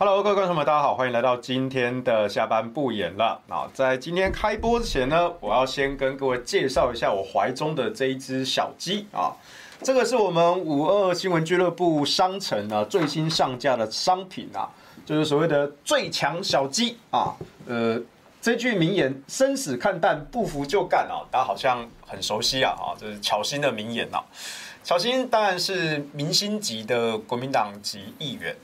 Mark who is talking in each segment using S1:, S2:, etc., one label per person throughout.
S1: Hello，各位观众们，大家好，欢迎来到今天的下班不演了。啊，在今天开播之前呢，我要先跟各位介绍一下我怀中的这一只小鸡啊。这个是我们五二新闻俱乐部商城啊最新上架的商品啊，就是所谓的最强小鸡啊。呃，这句名言“生死看淡，不服就干”啊，大家好像很熟悉啊。啊，这是巧心的名言啊。巧心当然是明星级的国民党籍议员。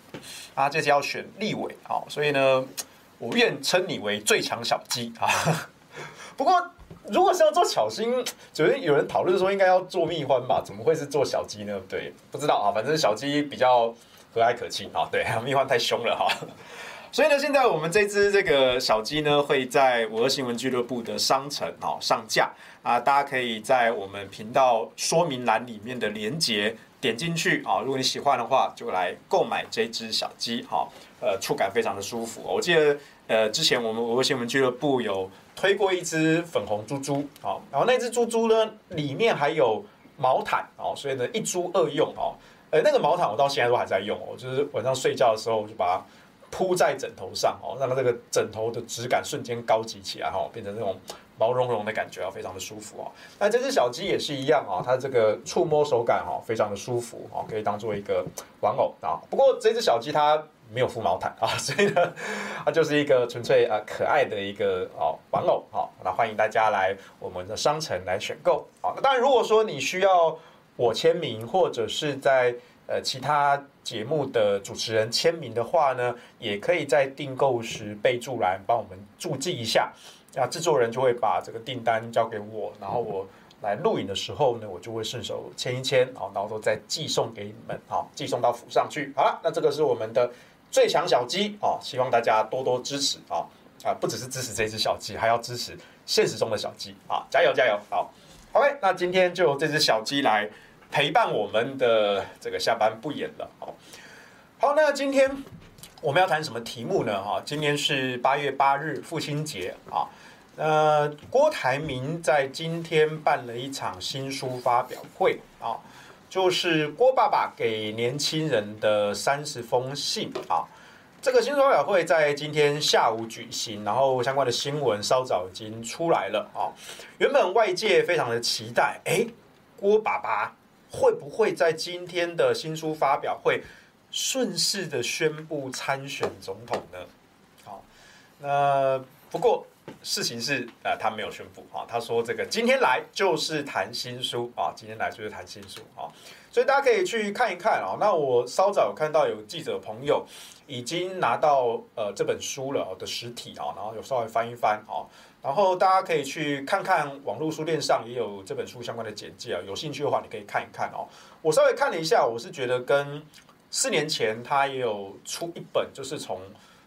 S1: 啊，这次要选立委啊，所以呢，我愿称你为最强小鸡啊。不过，如果是要做巧芯，昨天有人讨论说应该要做蜜獾吧？怎么会是做小鸡呢？对，不知道啊，反正小鸡比较和蔼可亲啊。对，蜜獾太凶了哈。所以呢，现在我们这只这个小鸡呢，会在五二新闻俱乐部的商城啊上架啊，大家可以在我们频道说明栏里面的连接。点进去啊！如果你喜欢的话，就来购买这只小鸡哈。呃，触感非常的舒服。我记得呃，之前我们五二新闻俱乐部有推过一只粉红猪猪啊，然后那只猪猪呢，里面还有毛毯哦，所以呢一猪二用哦。呃，那个毛毯我到现在都还在用哦，就是晚上睡觉的时候我就把它铺在枕头上哦，让它这个枕头的质感瞬间高级起来哈，变成那种。毛茸茸的感觉啊，非常的舒服啊。那这只小鸡也是一样啊，它这个触摸手感哈，非常的舒服啊，可以当做一个玩偶啊。不过这只小鸡它没有附毛毯啊，所以呢，它就是一个纯粹啊可爱的一个哦玩偶啊。那欢迎大家来我们的商城来选购啊。那当然，如果说你需要我签名，或者是在呃其他节目的主持人签名的话呢，也可以在订购时备注栏帮我们注记一下。那制作人就会把这个订单交给我，然后我来录影的时候呢，我就会顺手签一签，好，然后再寄送给你们，好，寄送到府上去。好了，那这个是我们的最强小鸡啊，希望大家多多支持啊啊，不只是支持这只小鸡，还要支持现实中的小鸡啊，加油加油！好，OK，那今天就由这只小鸡来陪伴我们的这个下班不演了。好，好，那今天我们要谈什么题目呢？哈，今天是八月八日父亲节啊。呃，郭台铭在今天办了一场新书发表会啊，就是郭爸爸给年轻人的三十封信啊。这个新书发表会在今天下午举行，然后相关的新闻稍早已经出来了啊。原本外界非常的期待，哎，郭爸爸会不会在今天的新书发表会顺势的宣布参选总统呢？好，那不过。事情是，呃，他没有宣布啊。他说这个今天来就是谈新书啊，今天来就是谈新书啊，所以大家可以去看一看啊。那我稍早有看到有记者朋友已经拿到呃这本书了的实体啊，然后有稍微翻一翻啊，然后大家可以去看看网络书店上也有这本书相关的简介啊。有兴趣的话，你可以看一看哦。我稍微看了一下，我是觉得跟四年前他也有出一本，就是从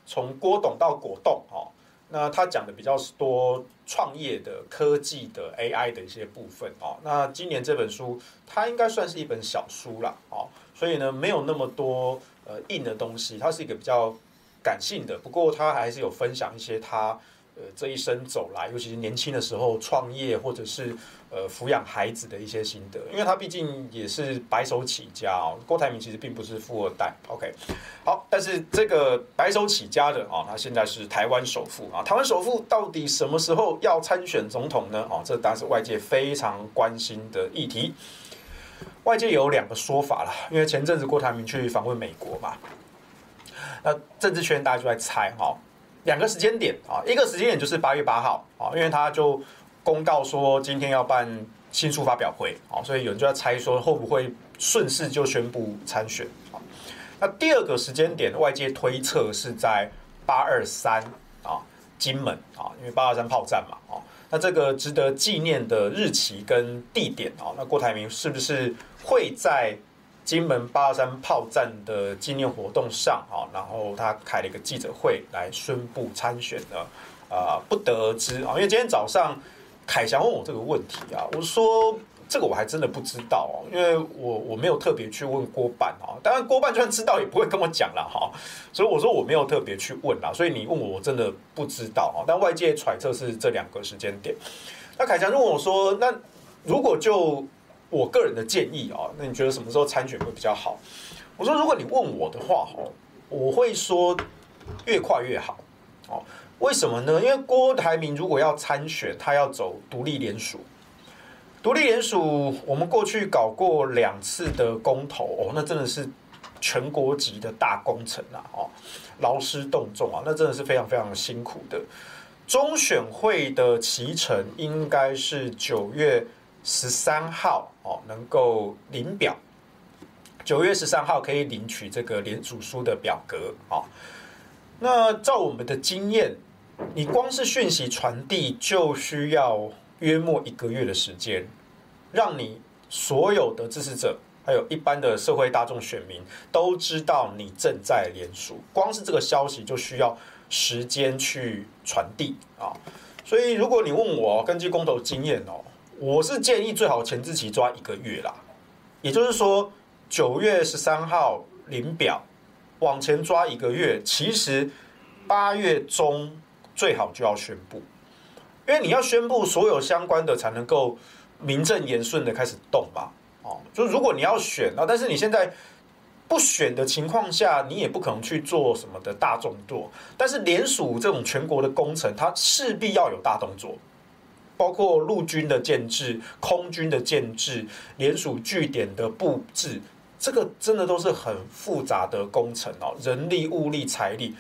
S1: 从郭董到果冻啊。那他讲的比较多创业的、科技的、AI 的一些部分哦。那今年这本书，它应该算是一本小书啦哦，所以呢，没有那么多呃硬的东西，它是一个比较感性的。不过他还是有分享一些他。呃，这一生走来，尤其是年轻的时候创业，或者是呃抚养孩子的一些心得，因为他毕竟也是白手起家哦。郭台铭其实并不是富二代，OK，好，但是这个白手起家的啊，他现在是台湾首富啊。台湾首富到底什么时候要参选总统呢？哦，这当然是外界非常关心的议题。外界有两个说法啦，因为前阵子郭台铭去访问美国嘛，那政治圈大家就在猜哈。两个时间点啊，一个时间点就是八月八号啊，因为他就公告说今天要办新书发表会啊，所以有人就在猜说会不会顺势就宣布参选。那第二个时间点，外界推测是在八二三啊，金门啊，因为八二三炮战嘛啊，那这个值得纪念的日期跟地点啊，那郭台铭是不是会在？金门八二三炮战的纪念活动上，啊，然后他开了一个记者会来宣布参选的，啊，不得而知啊。因为今天早上凯翔问我这个问题啊，我说这个我还真的不知道哦，因为我我没有特别去问郭办啊，当然郭办就算知道也不会跟我讲了哈，所以我说我没有特别去问啦，所以你问我我真的不知道啊。但外界揣测是这两个时间点。那凯翔就问我说，那如果就我个人的建议啊，那你觉得什么时候参选会比较好？我说，如果你问我的话，哈，我会说越快越好。哦，为什么呢？因为郭台铭如果要参选，他要走独立联署。独立联署，我们过去搞过两次的公投，哦，那真的是全国级的大工程啊！哦，劳师动众啊，那真的是非常非常辛苦的。中选会的期程应该是九月十三号哦，能够领表。九月十三号可以领取这个联署书的表格啊。那照我们的经验，你光是讯息传递就需要约莫一个月的时间，让你所有的支持者，还有一般的社会大众选民都知道你正在联署。光是这个消息就需要时间去传递啊。所以如果你问我，根据公投经验哦，我是建议最好前置期抓一个月啦，也就是说。九月十三号领表，往前抓一个月，其实八月中最好就要宣布，因为你要宣布所有相关的，才能够名正言顺的开始动嘛。哦，就如果你要选啊，但是你现在不选的情况下，你也不可能去做什么的大动作。但是联署这种全国的工程，它势必要有大动作，包括陆军的建制、空军的建制、联署据点的布置。这个真的都是很复杂的工程哦，人力、物力、财力，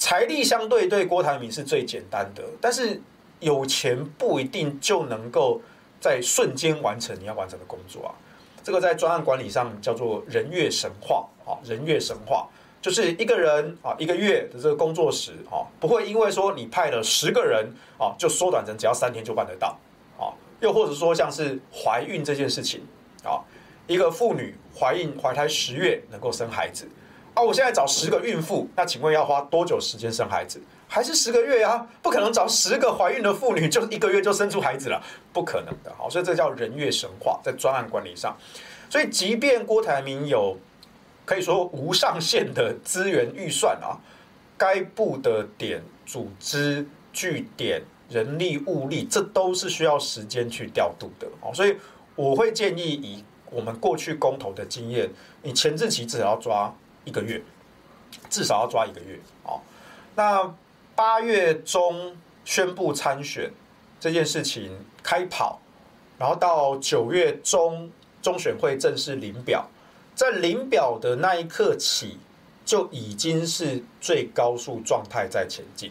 S1: 财力相对对郭台铭是最简单的，但是有钱不一定就能够在瞬间完成你要完成的工作啊。这个在专案管理上叫做人月神话啊，人月神话就是一个人啊一个月的这个工作时啊，不会因为说你派了十个人啊，就缩短成只要三天就办得到啊，又或者说像是怀孕这件事情啊。一个妇女怀孕怀胎十月能够生孩子啊！我现在找十个孕妇，那请问要花多久时间生孩子？还是十个月啊？不可能找十个怀孕的妇女就一个月就生出孩子了，不可能的。好，所以这叫人月神话，在专案管理上。所以，即便郭台铭有可以说无上限的资源预算啊，该布的点、组织、据点、人力、物力，这都是需要时间去调度的。哦，所以我会建议以。我们过去公投的经验，你前置期至少要抓一个月，至少要抓一个月。哦，那八月中宣布参选这件事情开跑，然后到九月中中选会正式领表，在领表的那一刻起，就已经是最高速状态在前进。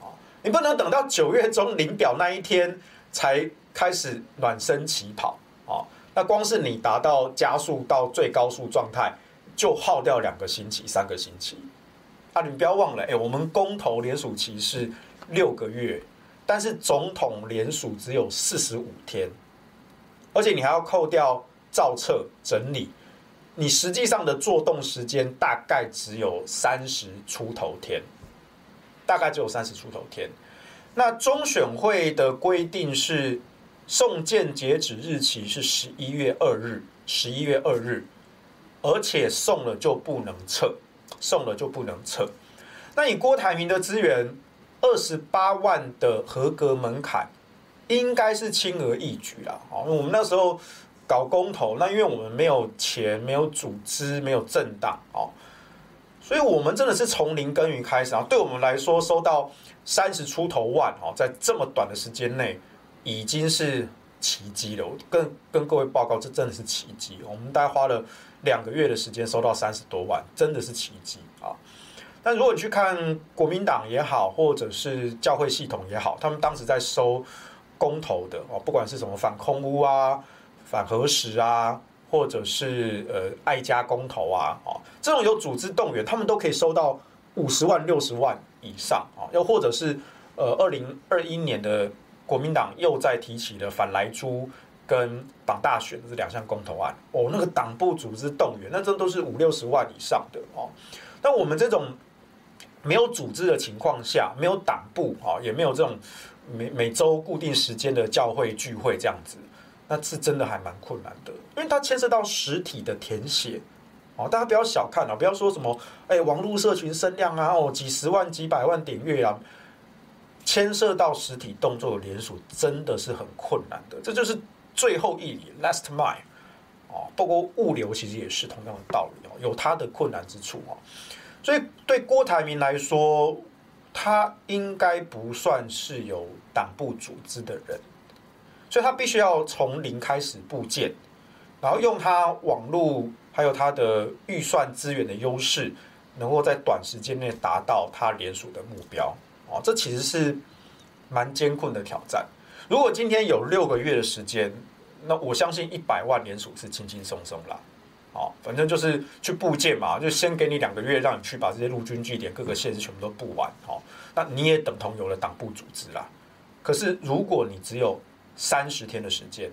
S1: 哦，你不能等到九月中领表那一天才开始暖身起跑哦。那光是你达到加速到最高速状态，就耗掉两个星期、三个星期。啊，你不要忘了，哎，我们公投联署期是六个月，但是总统联署只有四十五天，而且你还要扣掉造册整理，你实际上的作动时间大概只有三十出头天，大概只有三十出头天。那中选会的规定是。送件截止日期是十一月二日，十一月二日，而且送了就不能撤，送了就不能撤。那以郭台铭的资源，二十八万的合格门槛，应该是轻而易举啦。哦，我们那时候搞公投，那因为我们没有钱，没有组织，没有政党哦，所以我们真的是从零耕耘开始啊。对我们来说，收到三十出头万哦，在这么短的时间内。已经是奇迹了，跟跟各位报告，这真的是奇迹。我们大概花了两个月的时间收到三十多万，真的是奇迹啊！但如果你去看国民党也好，或者是教会系统也好，他们当时在收公投的哦，不管是什么反空屋啊、反核食啊，或者是呃爱家公投啊，哦，这种有组织动员，他们都可以收到五十万、六十万以上啊，又或者是呃二零二一年的。国民党又在提起了反莱猪跟绑大选这两项公投案哦，那个党部组织动员，那这都是五六十万以上的哦。但我们这种没有组织的情况下，没有党部啊，也没有这种每每周固定时间的教会聚会这样子，那是真的还蛮困难的，因为它牵涉到实体的填写哦。大家不要小看啊，不要说什么哎，网络社群声量啊，哦，几十万、几百万点阅啊。牵涉到实体动作的联署真的是很困难的，这就是最后一里 （last mile） 哦。包括物流其实也是同样的道理哦，有它的困难之处哦。
S2: 所以对郭台铭来说，他应该不算是有党部组织的人，所以他必须要从零开始布建，然后用他网络还有他的预算资源的优势，能够在短时间内达到他连署的目标。哦，这其实是蛮艰困的挑战。如果今天有六个月的时间，那我相信一百万连署是轻轻松松啦。好，反正就是去布建嘛，就先给你两个月，让你去把这些陆军据点各个县市全部都布完。好，那你也等同有了党部组织啦。可是如果你只有三十天的时间，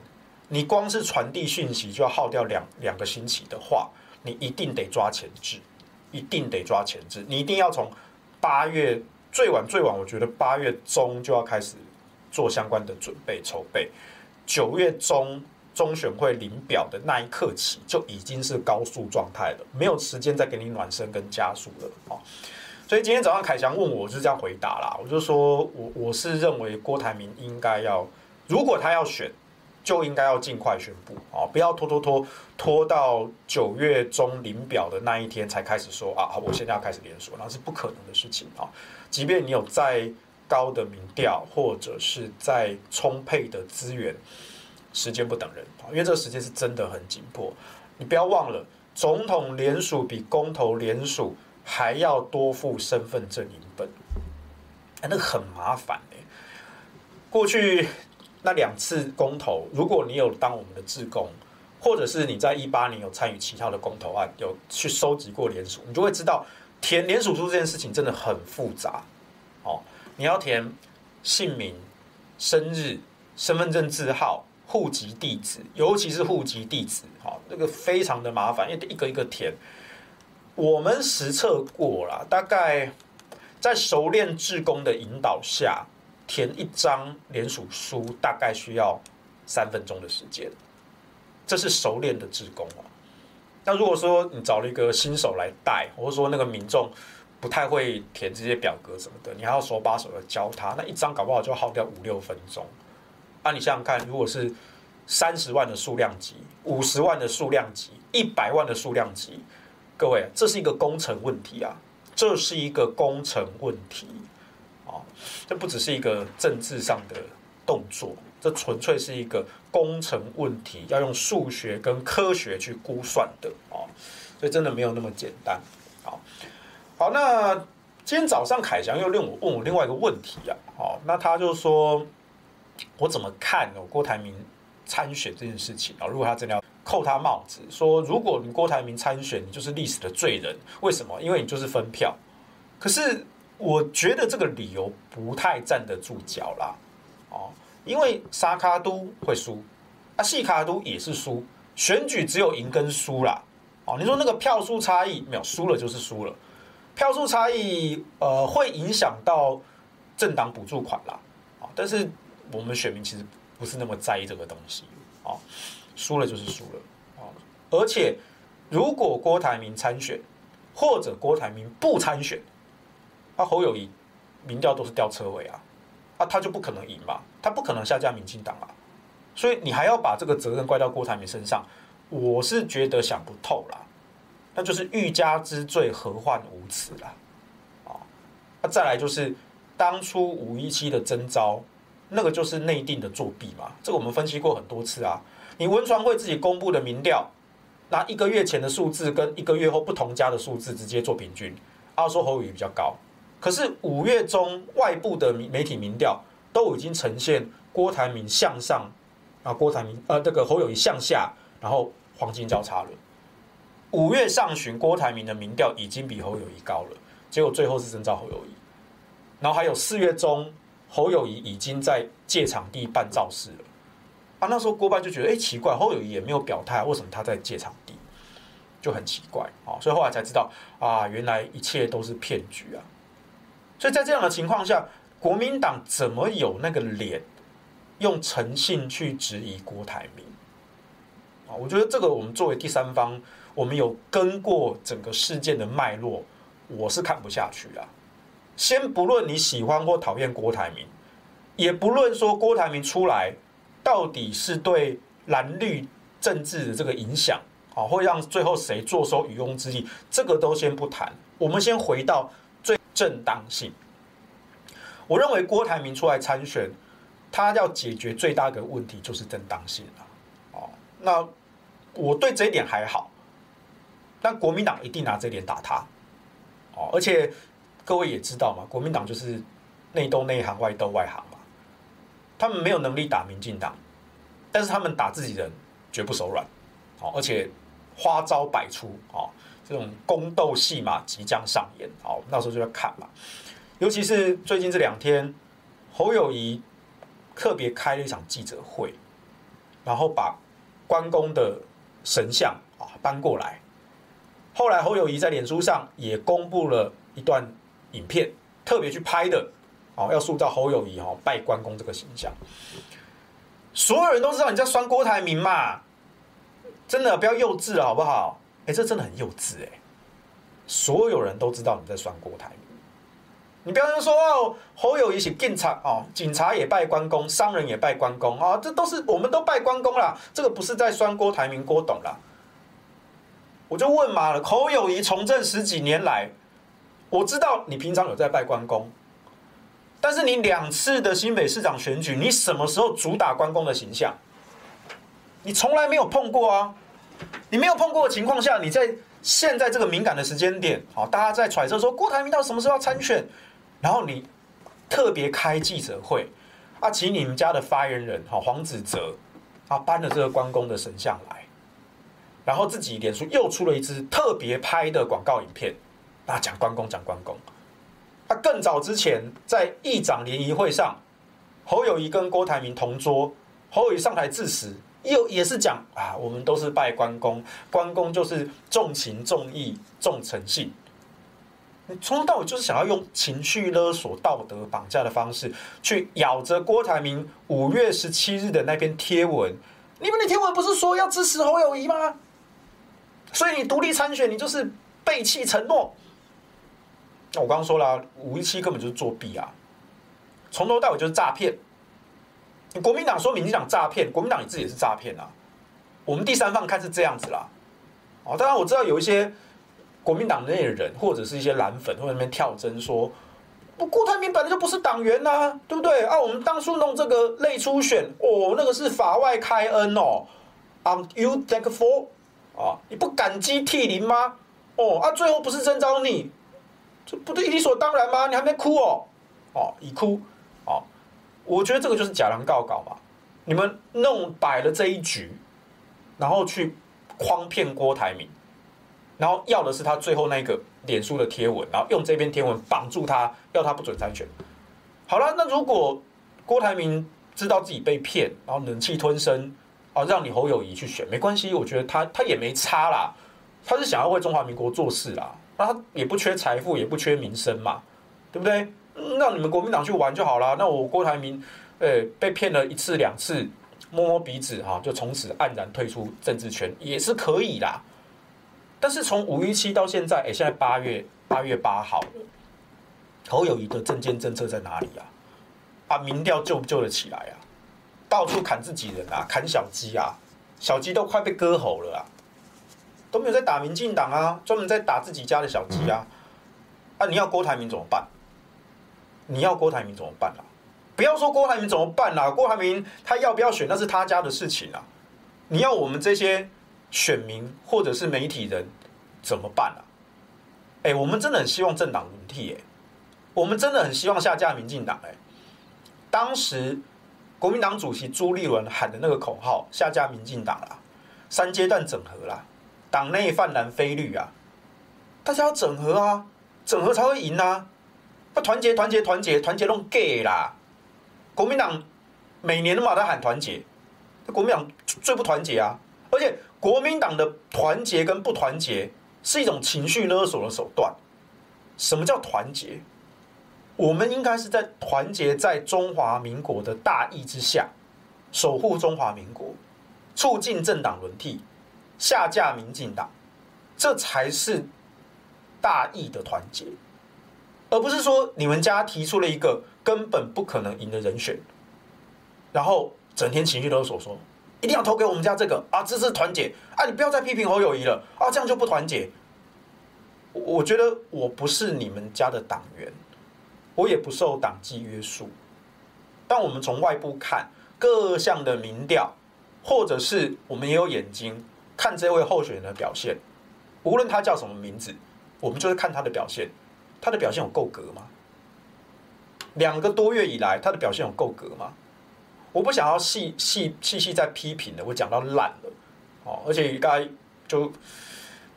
S2: 你光是传递讯息就要耗掉两两个星期的话，你一定得抓前置，一定得抓前置。你一定要从八月最晚最晚，我觉得八月中就要开始做相关的准备筹备，九月中。中选会领表的那一刻起，就已经是高速状态了，没有时间再给你暖身跟加速了啊！所以今天早上凯翔问我，我是这样回答啦，我就说我我是认为郭台铭应该要，如果他要选，就应该要尽快宣布啊，不要拖拖拖拖到九月中领表的那一天才开始说啊，好我现在要开始连锁，那是不可能的事情啊！即便你有再高的民调，或者是在充沛的资源。时间不等人，因为这个时间是真的很紧迫。你不要忘了，总统联署比公投联署还要多付身份证影本，哎，那个很麻烦哎。过去那两次公投，如果你有当我们的志工，或者是你在一八年有参与其他的公投案，有去收集过联署，你就会知道填联署书这件事情真的很复杂。你要填姓名、生日、身份证字号。户籍地址，尤其是户籍地址，哈，那个非常的麻烦，因为一个一个填。我们实测过了，大概在熟练志工的引导下，填一张连署书大概需要三分钟的时间。这是熟练的志工啊。那如果说你找了一个新手来带，或者说那个民众不太会填这些表格什么的，你还要手把手的教他，那一张搞不好就耗掉五六分钟。那你想想看，如果是三十万的数量级、五十万的数量级、一百万的数量级，各位，这是一个工程问题啊！这是一个工程问题啊！这不只是一个政治上的动作，这纯粹是一个工程问题，要用数学跟科学去估算的啊！所以真的没有那么简单。好，好，那今天早上凯翔又令我问我另外一个问题啊！哦，那他就说。我怎么看哦？郭台铭参选这件事情啊，如果他真的要扣他帽子，说如果你郭台铭参选，你就是历史的罪人。为什么？因为你就是分票。可是我觉得这个理由不太站得住脚啦。哦，因为沙卡都会输，啊，细卡都也是输，选举只有赢跟输啦。哦，你说那个票数差异没有，输了就是输了。票数差异呃会影响到政党补助款啦。啊，但是。我们选民其实不是那么在意这个东西，啊，输了就是输了，啊，而且如果郭台铭参选，或者郭台铭不参选，那侯友谊民调都是吊车尾啊，啊，他就不可能赢嘛，他不可能下架民进党啊，所以你还要把这个责任怪到郭台铭身上，我是觉得想不透啦，那就是欲加之罪，何患无辞啦，啊，那再来就是当初五一七的征召。那个就是内定的作弊嘛，这个我们分析过很多次啊。你文传会自己公布的民调，拿一个月前的数字跟一个月后不同家的数字直接做平均，啊说侯友宜比较高，可是五月中外部的媒体民调都已经呈现郭台铭向上，啊郭台铭呃这个侯友谊向下，然后黄金交叉了。五月上旬郭台铭的民调已经比侯友宜高了，结果最后是征召侯友宜，然后还有四月中。侯友宜已经在借场地办造势了啊！那时候郭办就觉得，哎，奇怪，侯友宜也没有表态，为什么他在借场地？就很奇怪啊！所以后来才知道啊，原来一切都是骗局啊！所以在这样的情况下，国民党怎么有那个脸用诚信去质疑郭台铭啊？我觉得这个我们作为第三方，我们有跟过整个事件的脉络，我是看不下去啊。先不论你喜欢或讨厌郭台铭，也不论说郭台铭出来到底是对蓝绿政治的这个影响啊，会让最后谁坐收渔翁之利，这个都先不谈。我们先回到最正当性。我认为郭台铭出来参选，他要解决最大的问题就是正当性了。哦，那我对这一点还好，但国民党一定拿这点打他。哦，而且各位也知道嘛，国民党就是内斗内行，外斗外行嘛。他们没有能力打民进党，但是他们打自己人绝不手软。哦，而且花招百出。哦，这种宫斗戏码即将上演。哦，到时候就要看嘛。尤其是最近这两天，侯友谊特别开了一场记者会，然后把关公的神像啊搬过来。后来侯友谊在脸书上也公布了一段影片，特别去拍的，哦，要塑造侯友谊哦拜关公这个形象。所有人都知道你在酸郭台铭嘛，真的不要幼稚了好不好？哎，这真的很幼稚哎，所有人都知道你在酸郭台铭。你不要说哦，侯友谊是警察哦，警察也拜关公，商人也拜关公啊，这都是我们都拜关公啦。这个不是在酸郭台铭郭董啦。我就问嘛，侯友宜从政十几年来，我知道你平常有在拜关公，但是你两次的新北市长选举，你什么时候主打关公的形象？你从来没有碰过啊！你没有碰过的情况下，你在现在这个敏感的时间点，好，大家在揣测说郭台铭到什么时候要参选？然后你特别开记者会啊，请你们家的发言人好黄子哲啊搬了这个关公的神像来，然后自己脸书又出了一支特别拍的广告影片啊，讲关公讲关公。他更早之前在议长联谊会上，侯友宜跟郭台铭同桌，侯友宜上台致辞，又也是讲啊，我们都是拜关公，关公就是重情重义重诚信。你从头到尾就是想要用情绪勒索、道德绑架的方式，去咬着郭台铭五月十七日的那篇贴文。你们的贴文不是说要支持侯友宜吗？所以你独立参选，你就是背弃承诺。那我刚刚说了，五一七根本就是作弊啊！从头到尾就是诈骗。国民党说民进党诈骗，国民党你自己也是诈骗啊！我们第三方看是这样子啦。哦，当然我知道有一些。国民党内的人，或者是一些蓝粉，会在那边跳针说：“不，郭台铭本来就不是党员呐、啊，对不对？啊，我们当初弄这个类初选，哦，那个是法外开恩哦 Are you thankful？啊，你不感激涕零吗？哦，啊，最后不是征召你，这不对，理所当然吗？你还没哭哦，哦，已哭，哦，我觉得这个就是假狼告稿嘛，你们弄摆了这一局，然后去诓骗郭台铭。”然后要的是他最后那个脸书的贴文，然后用这篇贴文绑住他，要他不准参选。好了，那如果郭台铭知道自己被骗，然后忍气吞声，啊，让你侯友宜去选，没关系，我觉得他他也没差啦，他是想要为中华民国做事啦，那他也不缺财富，也不缺名声嘛，对不对？让你们国民党去玩就好了。那我郭台铭，诶，被骗了一次两次，摸摸鼻子哈，就从此黯然退出政治圈也是可以啦。但是从五一七到现在，哎，现在八月八月八号，侯友宜的政见政策在哪里啊？啊，民调救不救得起来啊？到处砍自己人啊，砍小鸡啊，小鸡都快被割喉了啊，都没有在打民进党啊，专门在打自己家的小鸡啊。啊，你要郭台铭怎么办？你要郭台铭怎么办啊？不要说郭台铭怎么办啊，郭台铭他要不要选那是他家的事情啊。你要我们这些。选民或者是媒体人怎么办啊？哎，我们真的很希望政党轮替，哎，我们真的很希望下架民进党，哎，当时国民党主席朱立伦喊的那个口号“下架民进党”啦，三阶段整合啦，党内泛蓝非绿啊，大家要整合啊，整合才会赢啊，不团结团结团结团结弄 gay 啦，国民党每年都把他喊团结，国民党最不团结啊，而且。国民党的团结跟不团结是一种情绪勒索的手段。什么叫团结？我们应该是在团结在中华民国的大义之下，守护中华民国，促进政党轮替，下架民进党，这才是大义的团结，而不是说你们家提出了一个根本不可能赢的人选，然后整天情绪勒索说。一定要投给我们家这个啊，这是团结啊，你不要再批评侯友宜了啊，这样就不团结。我觉得我不是你们家的党员，我也不受党纪约束。但我们从外部看各项的民调，或者是我们也有眼睛看这位候选人的表现，无论他叫什么名字，我们就是看他的表现。他的表现有够格吗？两个多月以来，他的表现有够格吗？我不想要细细细细再批评了，我讲到烂了哦，而且应该就。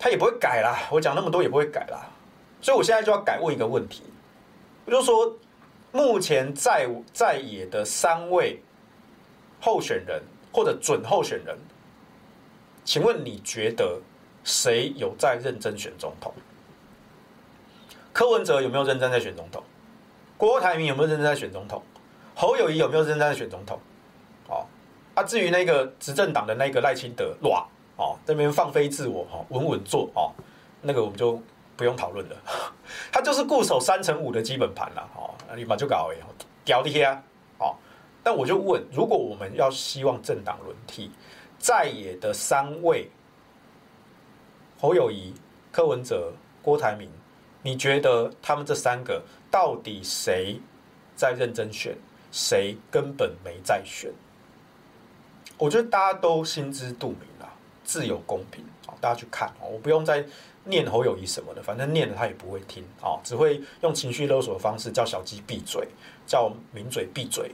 S2: 他也不会改啦，我讲那么多也不会改啦，所以我现在就要改问一个问题，我就说，目前在在野的三位候选人或者准候选人，请问你觉得谁有在认真选总统？柯文哲有没有认真在选总统？郭台铭有没有认真在选总统？侯友宜有没有认真在选总统？哦，啊，至于那个执政党的那个赖清德，哇！哦，这边放飞自我，哈，稳稳做，哦，那个我们就不用讨论了，他就是固守三成五的基本盘了，哦，立马就搞哎，屌的呀，哦，但我就问，如果我们要希望政党轮替，在野的三位，侯友宜、柯文哲、郭台铭，你觉得他们这三个到底谁在认真选，谁根本没在选？我觉得大家都心知肚明。自由公平，大家去看，我不用再念侯友谊什么的，反正念了他也不会听啊，只会用情绪勒索的方式叫小鸡闭嘴，叫名嘴闭嘴，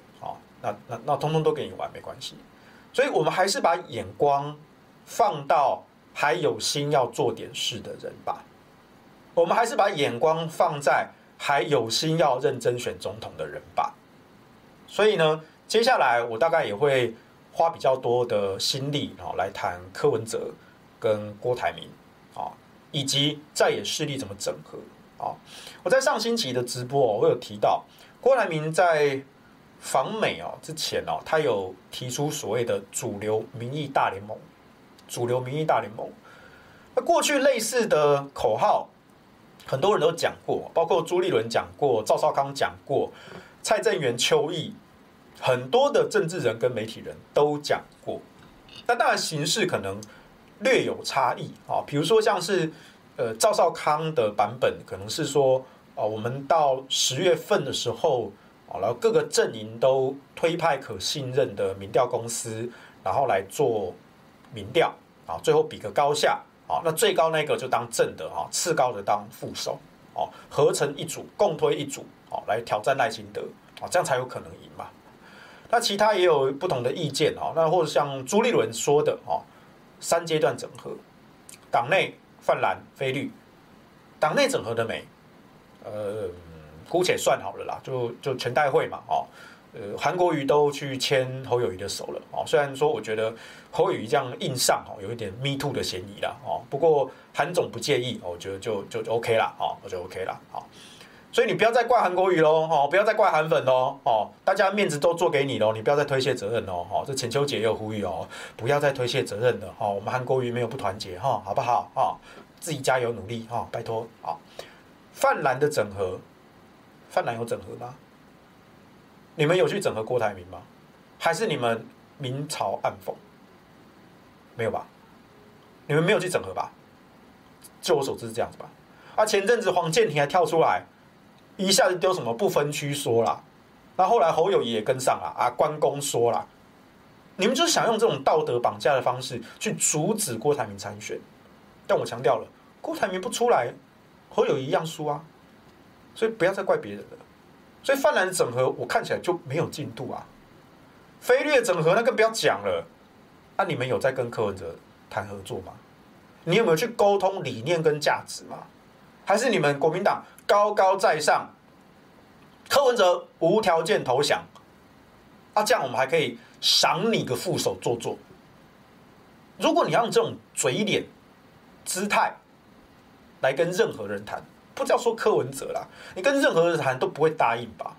S2: 那那那通通都给你玩没关系，所以我们还是把眼光放到还有心要做点事的人吧，我们还是把眼光放在还有心要认真选总统的人吧，所以呢，接下来我大概也会。花比较多的心力啊，来谈柯文哲跟郭台铭，以及在野势力怎么整合啊。我在上星期的直播，我有提到郭台铭在访美哦之前哦，他有提出所谓的主流民意大联盟，主流民意大联盟。那过去类似的口号，很多人都讲过，包括朱立伦讲过，赵少康讲过，蔡正元、邱毅。很多的政治人跟媒体人都讲过，那当然形式可能略有差异啊。比如说像是呃赵少康的版本，可能是说啊，我们到十月份的时候啊，然后各个阵营都推派可信任的民调公司，然后来做民调啊，最后比个高下啊，那最高那个就当正的啊，次高的当副手哦，合成一组，共推一组哦，来挑战赖清德啊，这样才有可能赢嘛。那其他也有不同的意见啊，那或者像朱立伦说的哈，三阶段整合，党内泛蓝非绿，党内整合的没，呃，姑且算好了啦，就就全代会嘛，哦，呃，韩国瑜都去牵侯友谊的手了哦，虽然说我觉得侯友谊这样硬上哦，有一点 me too 的嫌疑啦哦，不过韩总不介意，我觉得就就 OK 啦，哦，我就 OK 啦，好。所以你不要再怪韩国瑜喽，哦，不要再怪韩粉喽，哦，大家面子都做给你喽，你不要再推卸责任喽，哦，这浅秋姐也有呼吁哦，不要再推卸责任了，哦，我们韩国瑜没有不团结，哈，好不好？啊，自己加油努力，哈，拜托，啊，泛蓝的整合，泛蓝有整合吗？你们有去整合郭台铭吗？还是你们明嘲暗讽？没有吧？你们没有去整合吧？就我所知是这样子吧？啊，前阵子黄健庭还跳出来。一下子丢什么不分区说了，那后来侯友宜也跟上了啊，关公说了，你们就是想用这种道德绑架的方式去阻止郭台铭参选，但我强调了，郭台铭不出来，侯友宜一样输啊，所以不要再怪别人了。所以泛蓝整合我看起来就没有进度啊，非绿整合那更不要讲了，那、你们有在跟柯文哲谈合作吗？你有没有去沟通理念跟价值吗？还是你们国民党？高高在上，柯文哲无条件投降，啊，这样我们还可以赏你个副手做做。如果你要用这种嘴脸、姿态来跟任何人谈，不知道说柯文哲啦，你跟任何人谈都不会答应吧？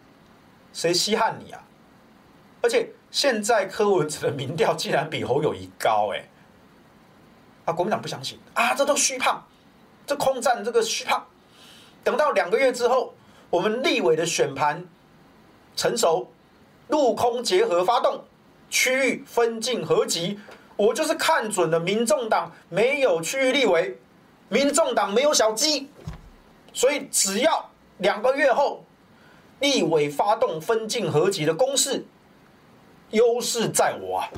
S2: 谁稀罕你啊？而且现在柯文哲的民调竟然比侯友宜高，哎，啊，国民党不相信啊，这都虚胖，这空战这个虚胖。等到两个月之后，我们立委的选盘成熟，陆空结合发动，区域分进合击，我就是看准了民众党没有区域立委，民众党没有小鸡，所以只要两个月后立委发动分进合击的攻势，优势在我啊！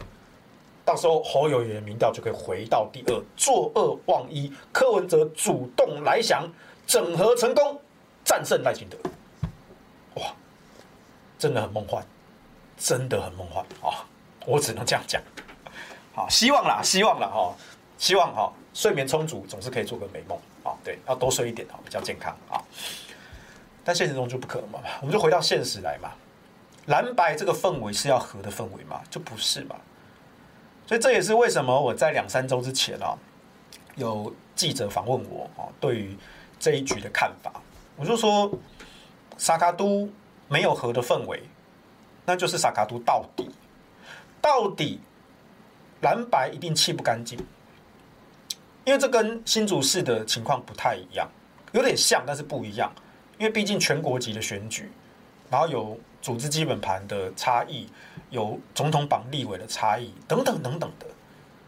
S2: 到时候侯友宜的民调就可以回到第二，坐二望一，柯文哲主动来降，整合成功，战胜赖清德。哇，真的很梦幻，真的很梦幻啊！我只能这样讲。好，希望啦，希望啦，哈，希望哈，睡眠充足，总是可以做个美梦啊。对，要多睡一点啊，比较健康啊。但现实中就不可能嘛，我们就回到现实来嘛。蓝白这个氛围是要和的氛围吗？就不是嘛。所以这也是为什么我在两三周之前啊，有记者访问我啊，对于这一局的看法，我就说，萨卡都没有和的氛围，那就是萨卡都到底，到底蓝白一定气不干净，因为这跟新竹市的情况不太一样，有点像，但是不一样，因为毕竟全国级的选举，然后有组织基本盘的差异。有总统绑立委的差异等等等等的，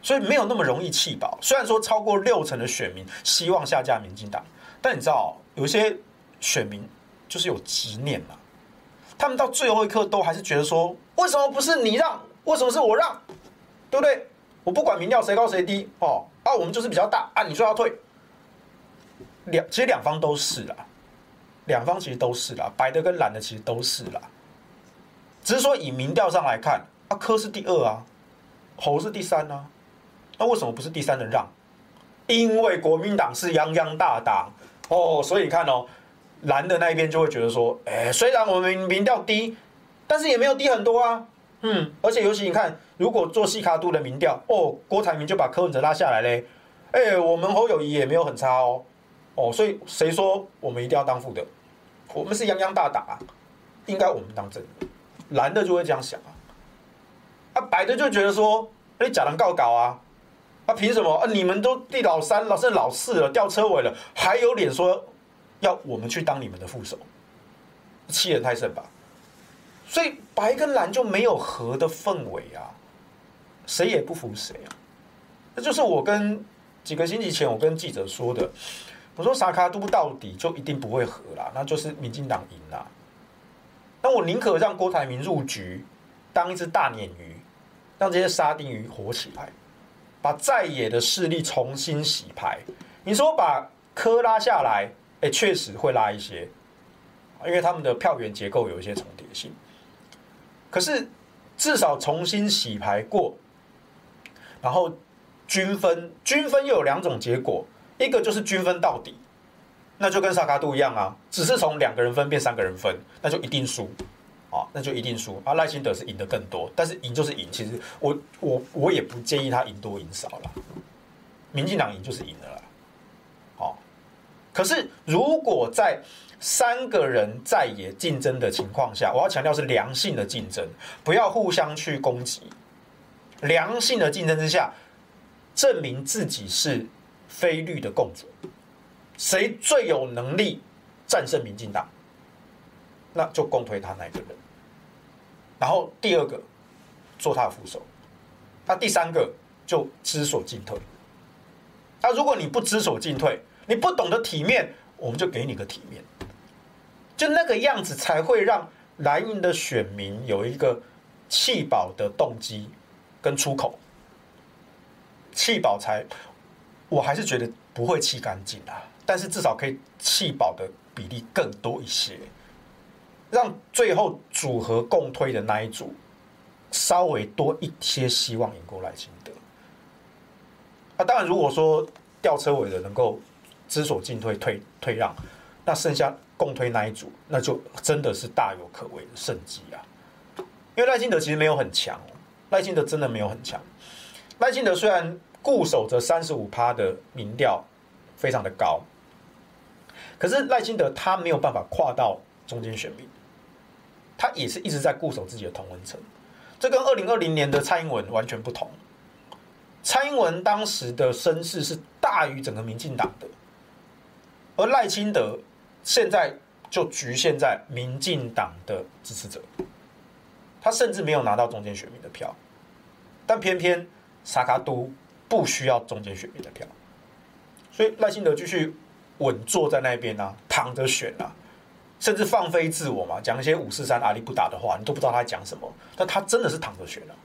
S2: 所以没有那么容易气饱。虽然说超过六成的选民希望下架民进党，但你知道有些选民就是有执念嘛，他们到最后一刻都还是觉得说，为什么不是你让，为什么是我让，对不对？我不管民调谁高谁低哦，啊，我们就是比较大啊，你说要退，两其实两方都是啦，两方其实都是啦，白的跟蓝的其实都是啦。只是说以民调上来看，啊，柯是第二啊，侯是第三啊，那为什么不是第三的让？因为国民党是泱泱大党。哦，所以你看哦，蓝的那一边就会觉得说，哎，虽然我们民调低，但是也没有低很多啊，嗯，而且尤其你看，如果做细卡度的民调，哦，郭台铭就把柯文哲拉下来嘞，哎，我们侯友宜也没有很差哦，哦，所以谁说我们一定要当副的？我们是泱泱大打啊，应该我们当正的。蓝的就会这样想啊，啊，白的就觉得说，哎，假人告搞啊，他，凭什么啊？你们都第老三了，甚至老四了，吊车尾了，还有脸说要我们去当你们的副手，欺人太甚吧？所以白跟蓝就没有和的氛围啊，谁也不服谁啊。这就是我跟几个星期前我跟记者说的，我说萨卡都到底就一定不会和啦，那就是民进党赢啦。那我宁可让郭台铭入局，当一只大鲶鱼，让这些沙丁鱼活起来，把在野的势力重新洗牌。你说把柯拉下来，哎，确实会拉一些，因为他们的票源结构有一些重叠性。可是至少重新洗牌过，然后均分，均分又有两种结果，一个就是均分到底。那就跟萨卡度一样啊，只是从两个人分变三个人分，那就一定输，啊，那就一定输。啊，赖清德是赢得更多，但是赢就是赢。其实我我我也不介意他赢多赢少了，民进党赢就是赢了啦。好，可是如果在三个人在野竞争的情况下，我要强调是良性的竞争，不要互相去攻击。良性的竞争之下，证明自己是非绿的共主。谁最有能力战胜民进党，那就共推他那个人。然后第二个做他的副手，那第三个就知所进退。那如果你不知所进退，你不懂得体面，我们就给你个体面。就那个样子才会让蓝营的选民有一个弃保的动机跟出口。弃保才，我还是觉得不会弃干净啊。但是至少可以弃保的比例更多一些，让最后组合共推的那一组稍微多一些希望赢过赖清德。啊，当然如果说吊车尾的能够知所进退退退让，那剩下共推那一组，那就真的是大有可为的胜机啊！因为赖清德其实没有很强，赖清德真的没有很强。赖清德虽然固守着三十五趴的民调，非常的高。可是赖清德他没有办法跨到中间选民，他也是一直在固守自己的同温层，这跟二零二零年的蔡英文完全不同。蔡英文当时的声势是大于整个民进党的，而赖清德现在就局限在民进党的支持者，他甚至没有拿到中间选民的票，但偏偏萨卡都不需要中间选民的票，所以赖清德继续稳坐在那边啊，躺着选啊，甚至放飞自我嘛，讲一些五四三阿里不打的话，你都不知道他在讲什么，但他真的是躺着选了。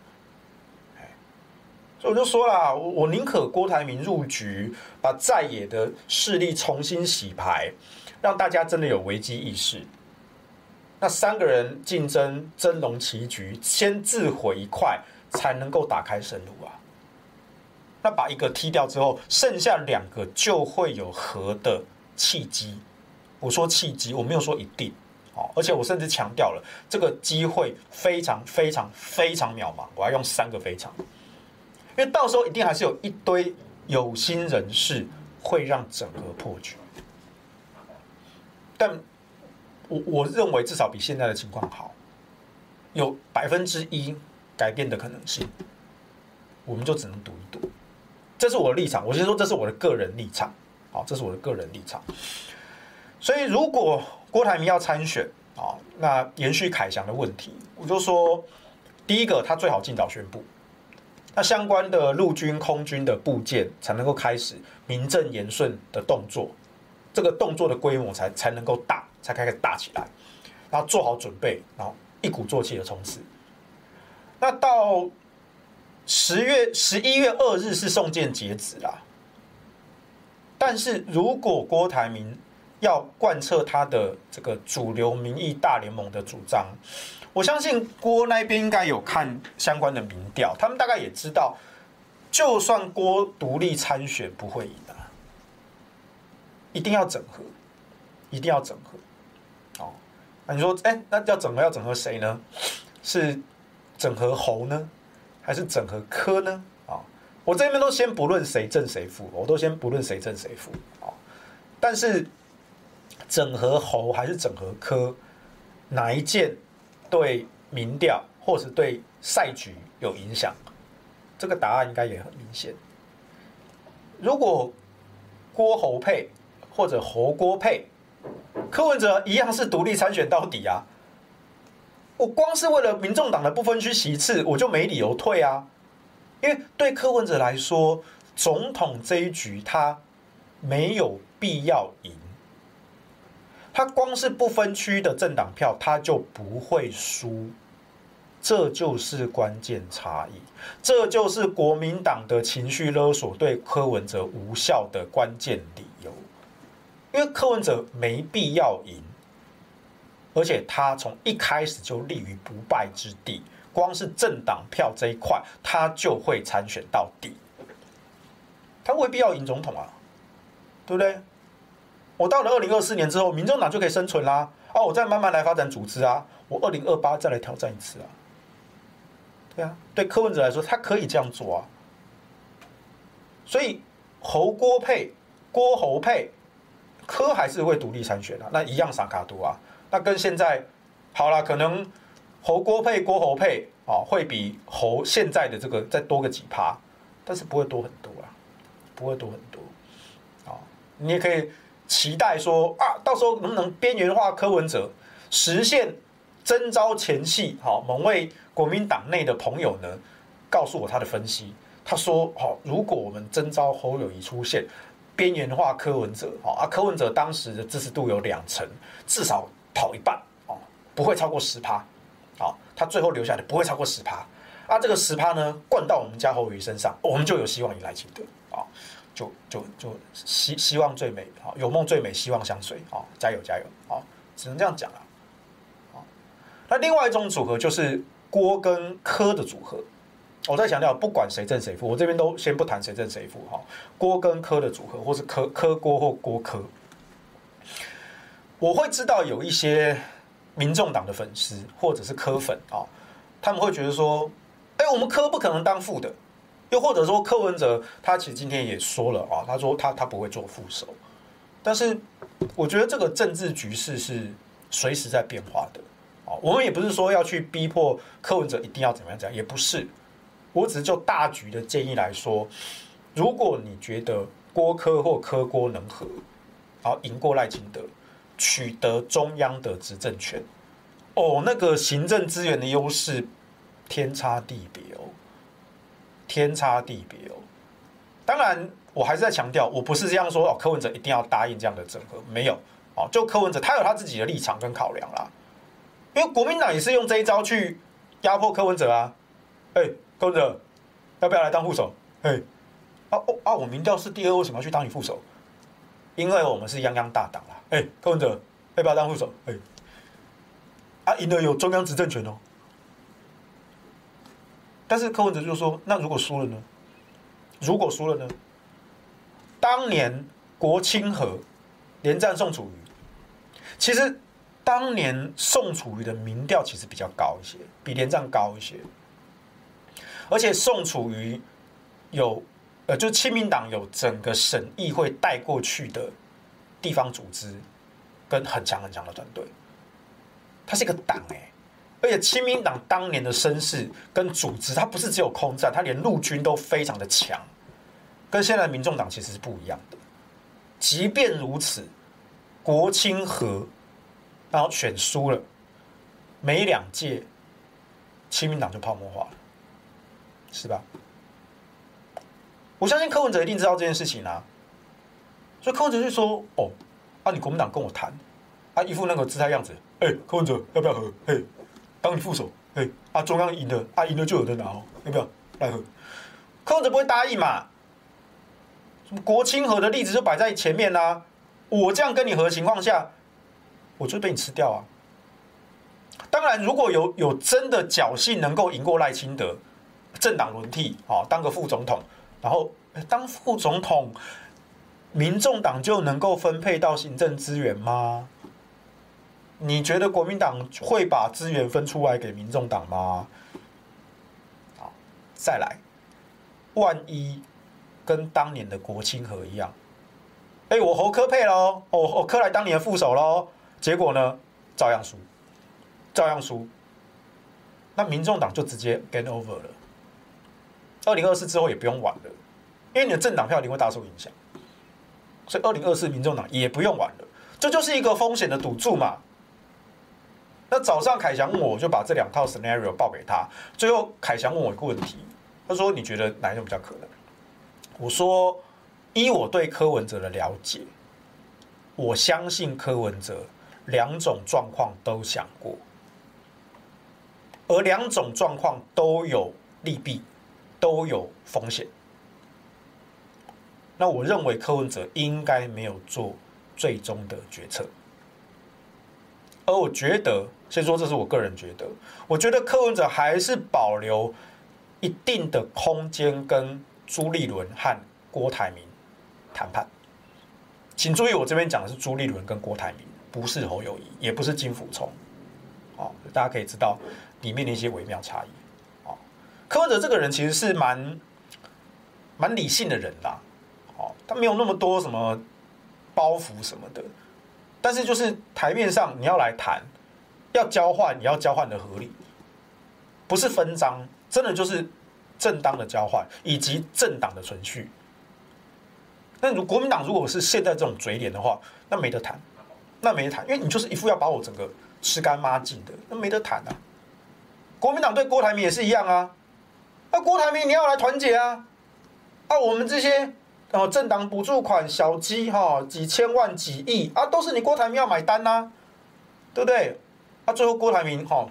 S2: 所以我就说啦，我我宁可郭台铭入局，把在野的势力重新洗牌，让大家真的有危机意识。那三个人竞争争龙棋局，先自毁一块，才能够打开生路啊。那把一个踢掉之后，剩下两个就会有和的契机。我说契机，我没有说一定哦。而且我甚至强调了，这个机会非常非常非常渺茫。我要用三个非常。因为到时候一定还是有一堆有心人士会让整个破局，但我我认为至少比现在的情况好，有百分之一改变的可能性，我们就只能赌一赌。这是我的立场，我先说这是我的个人立场，好，这是我的个人立场。所以如果郭台铭要参选啊，那延续凯翔的问题，我就说，第一个他最好尽早宣布。那相关的陆军、空军的部件才能够开始名正言顺的动作，这个动作的规模才才能够大，才开始大起来，然后做好准备，然后一鼓作气的冲刺。那到十月十一月二日是送件截止啦，但是如果郭台铭要贯彻他的这个主流民意大联盟的主张。我相信郭那边应该有看相关的民调，他们大概也知道，就算郭独立参选不会赢啊，一定要整合，一定要整合。哦，那你说，哎，那要整合要整合谁呢？是整合侯呢，还是整合柯呢？啊，我这边都先不论谁正谁负，我都先不论谁正谁负。啊，但是整合侯还是整合柯，哪一件？对民调或是对赛局有影响，这个答案应该也很明显。如果郭侯配或者侯郭配，柯文哲一样是独立参选到底啊！我光是为了民众党的不分区席次，我就没理由退啊！因为对柯文哲来说，总统这一局他没有必要赢。他光是不分区的政党票，他就不会输，这就是关键差异，这就是国民党的情绪勒索对柯文哲无效的关键理由。因为柯文哲没必要赢，而且他从一开始就立于不败之地，光是政党票这一块，他就会参选到底，他未必要赢总统啊，对不对？我到了二零二四年之后，民众党就可以生存啦。哦，我再慢慢来发展组织啊，我二零二八再来挑战一次啊。对啊，对柯文哲来说，他可以这样做啊。所以侯郭配，郭侯配，柯还是会独立参选啊。那一样萨卡多啊。那跟现在好了，可能侯郭配，郭侯配啊，会比侯现在的这个再多个几趴，但是不会多很多啊，不会多很多。啊，你也可以。期待说啊，到时候能不能边缘化柯文哲，实现征召前夕？好，某位国民党内的朋友呢，告诉我他的分析。他说：好，如果我们征召侯友宜出现，边缘化柯文哲，好啊，柯文哲当时的支持度有两成，至少跑一半哦，不会超过十趴。好，他最后留下的不会超过十趴。啊，这个十趴呢，灌到我们家侯友宜身上，我们就有希望迎来清德啊。就就就希希望最美好，有梦最美，希望相随啊！加油加油啊！只能这样讲了啊。那另外一种组合就是郭跟柯的组合。我在强调，不管谁正谁负，我这边都先不谈谁正谁负哈。郭跟柯的组合，或是柯柯郭或郭柯，我会知道有一些民众党的粉丝或者是柯粉啊，他们会觉得说，哎，我们柯不可能当副的。又或者说柯文哲，他其实今天也说了啊，他说他他不会做副手，但是我觉得这个政治局势是随时在变化的啊。我们也不是说要去逼迫柯文哲一定要怎么样怎样，也不是。我只是就大局的建议来说，如果你觉得郭柯或柯郭能和，好赢过赖清德，取得中央的执政权，哦，那个行政资源的优势天差地别哦。天差地别哦。当然，我还是在强调，我不是这样说哦。柯文哲一定要答应这样的整合，没有哦。就柯文哲，他有他自己的立场跟考量啦。因为国民党也是用这一招去压迫柯文哲啊。哎，柯文哲要不要来当副手？哎，啊哦啊，我民调是第二，为什么要去当你副手？因为我们是泱泱大党啦。哎，柯文哲要不要当副手？哎，啊，赢了有中央执政权哦。但是柯文哲就说：“那如果输了呢？如果输了呢？当年国清河连战宋楚瑜，其实当年宋楚瑜的民调其实比较高一些，比连战高一些。而且宋楚瑜有呃，就亲民党有整个省议会带过去的地方组织，跟很强很强的团队，他是一个党哎、”而且，亲民党当年的声势跟组织，它不是只有空战，它连陆军都非常的强，跟现在的民众党其实是不一样的。即便如此，国清河然后选输了，没两届，亲民党就泡沫化了，是吧？我相信柯文哲一定知道这件事情啊，所以柯文哲就说：“哦，啊，你国民党跟我谈，啊，一副那个姿态样子，哎，柯文哲要不要和？嘿。”当你副手，哎，啊，中央赢了，啊，赢了就有的拿哦，要不要来和？柯文哲不会答应嘛？什么国清河的例子就摆在前面啦、我这样跟你和的情况下，我就被你吃掉啊。当然，如果有有真的侥幸能够赢过赖清德，政党轮替啊，当个副总统，然后当副总统，民众党就能够分配到行政资源吗？你觉得国民党会把资源分出来给民众党吗？好，再来，万一跟当年的国清河一样，哎，我侯科配喽，我我科来当年的副手喽，结果呢，照样输，照样输，那民众党就直接 g a i n over 了。二零二四之后也不用玩了，因为你的政党票一定会大受影响，所以二零二四民众党也不用玩了，这就是一个风险的赌注嘛。那早上凯翔问我，我就把这两套 scenario 报给他。最后凯翔问我一个问题，他说：“你觉得哪一种比较可能？”我说：“依我对柯文哲的了解，我相信柯文哲两种状况都想过，而两种状况都有利弊，都有风险。那我认为柯文哲应该没有做最终的决策。”而我觉得，先说这是我个人觉得，我觉得柯文哲还是保留一定的空间跟朱立伦和郭台铭谈判。请注意，我这边讲的是朱立伦跟郭台铭，不是侯友谊，也不是金溥聪。哦，大家可以知道里面的一些微妙差异。哦，柯文哲这个人其实是蛮蛮理性的人啦。哦，他没有那么多什么包袱什么的。但是就是台面上你要来谈，要交换，你要交换的合理，不是分赃，真的就是正当的交换以及政党的存续。那如国民党如果是现在这种嘴脸的话，那没得谈，那没得谈，因为你就是一副要把我整个吃干抹净的，那没得谈啊。国民党对郭台铭也是一样啊，那郭台铭你要来团结啊，啊我们这些。然后政党补助款小鸡哈几千万几亿啊，都是你郭台铭要买单呐、啊，对不对？啊，最后郭台铭哈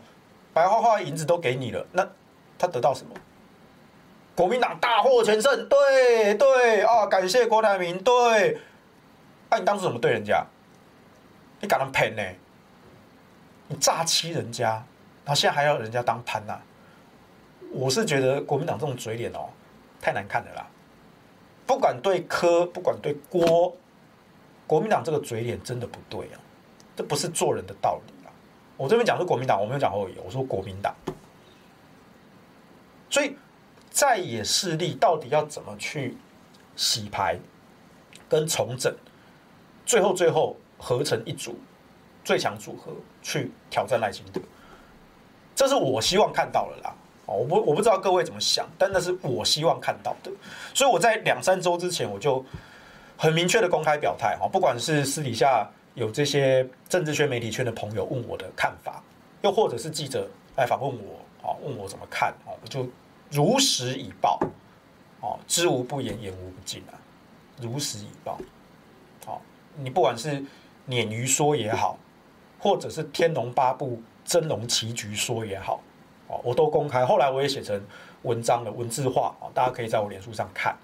S2: 白花花银子都给你了，那他得到什么？国民党大获全胜，对对啊，感谢郭台铭，对。那、你当初怎么对人家？你敢他骗呢？你诈欺人家，然后现在还要人家当潘呐、啊？我是觉得国民党这种嘴脸哦，太难看了啦。不管对柯，不管对郭，国民党这个嘴脸真的不对啊！这不是做人的道理！我这边讲是国民党，我没有讲侯友，我说国民党。所以在野势力到底要怎么去洗牌跟重整，最后最后合成一组最强组合去挑战赖清德，这是我希望看到了啦。哦，我不我不知道各位怎么想，但那是我希望看到的，所以我在两三周之前我就很明确的公开表态，哈，不管是私底下有这些政治圈、媒体圈的朋友问我的看法，又或者是记者来访问我，啊，问我怎么看，啊，我就如实以报，哦，知无不言，言无不尽啊，如实以报。好，你不管是鲶鱼说也好，或者是天龙八部真龙棋局说也好，哦，我都公开。后来我也写成文章了，文字化啊，大家可以在我脸书上看。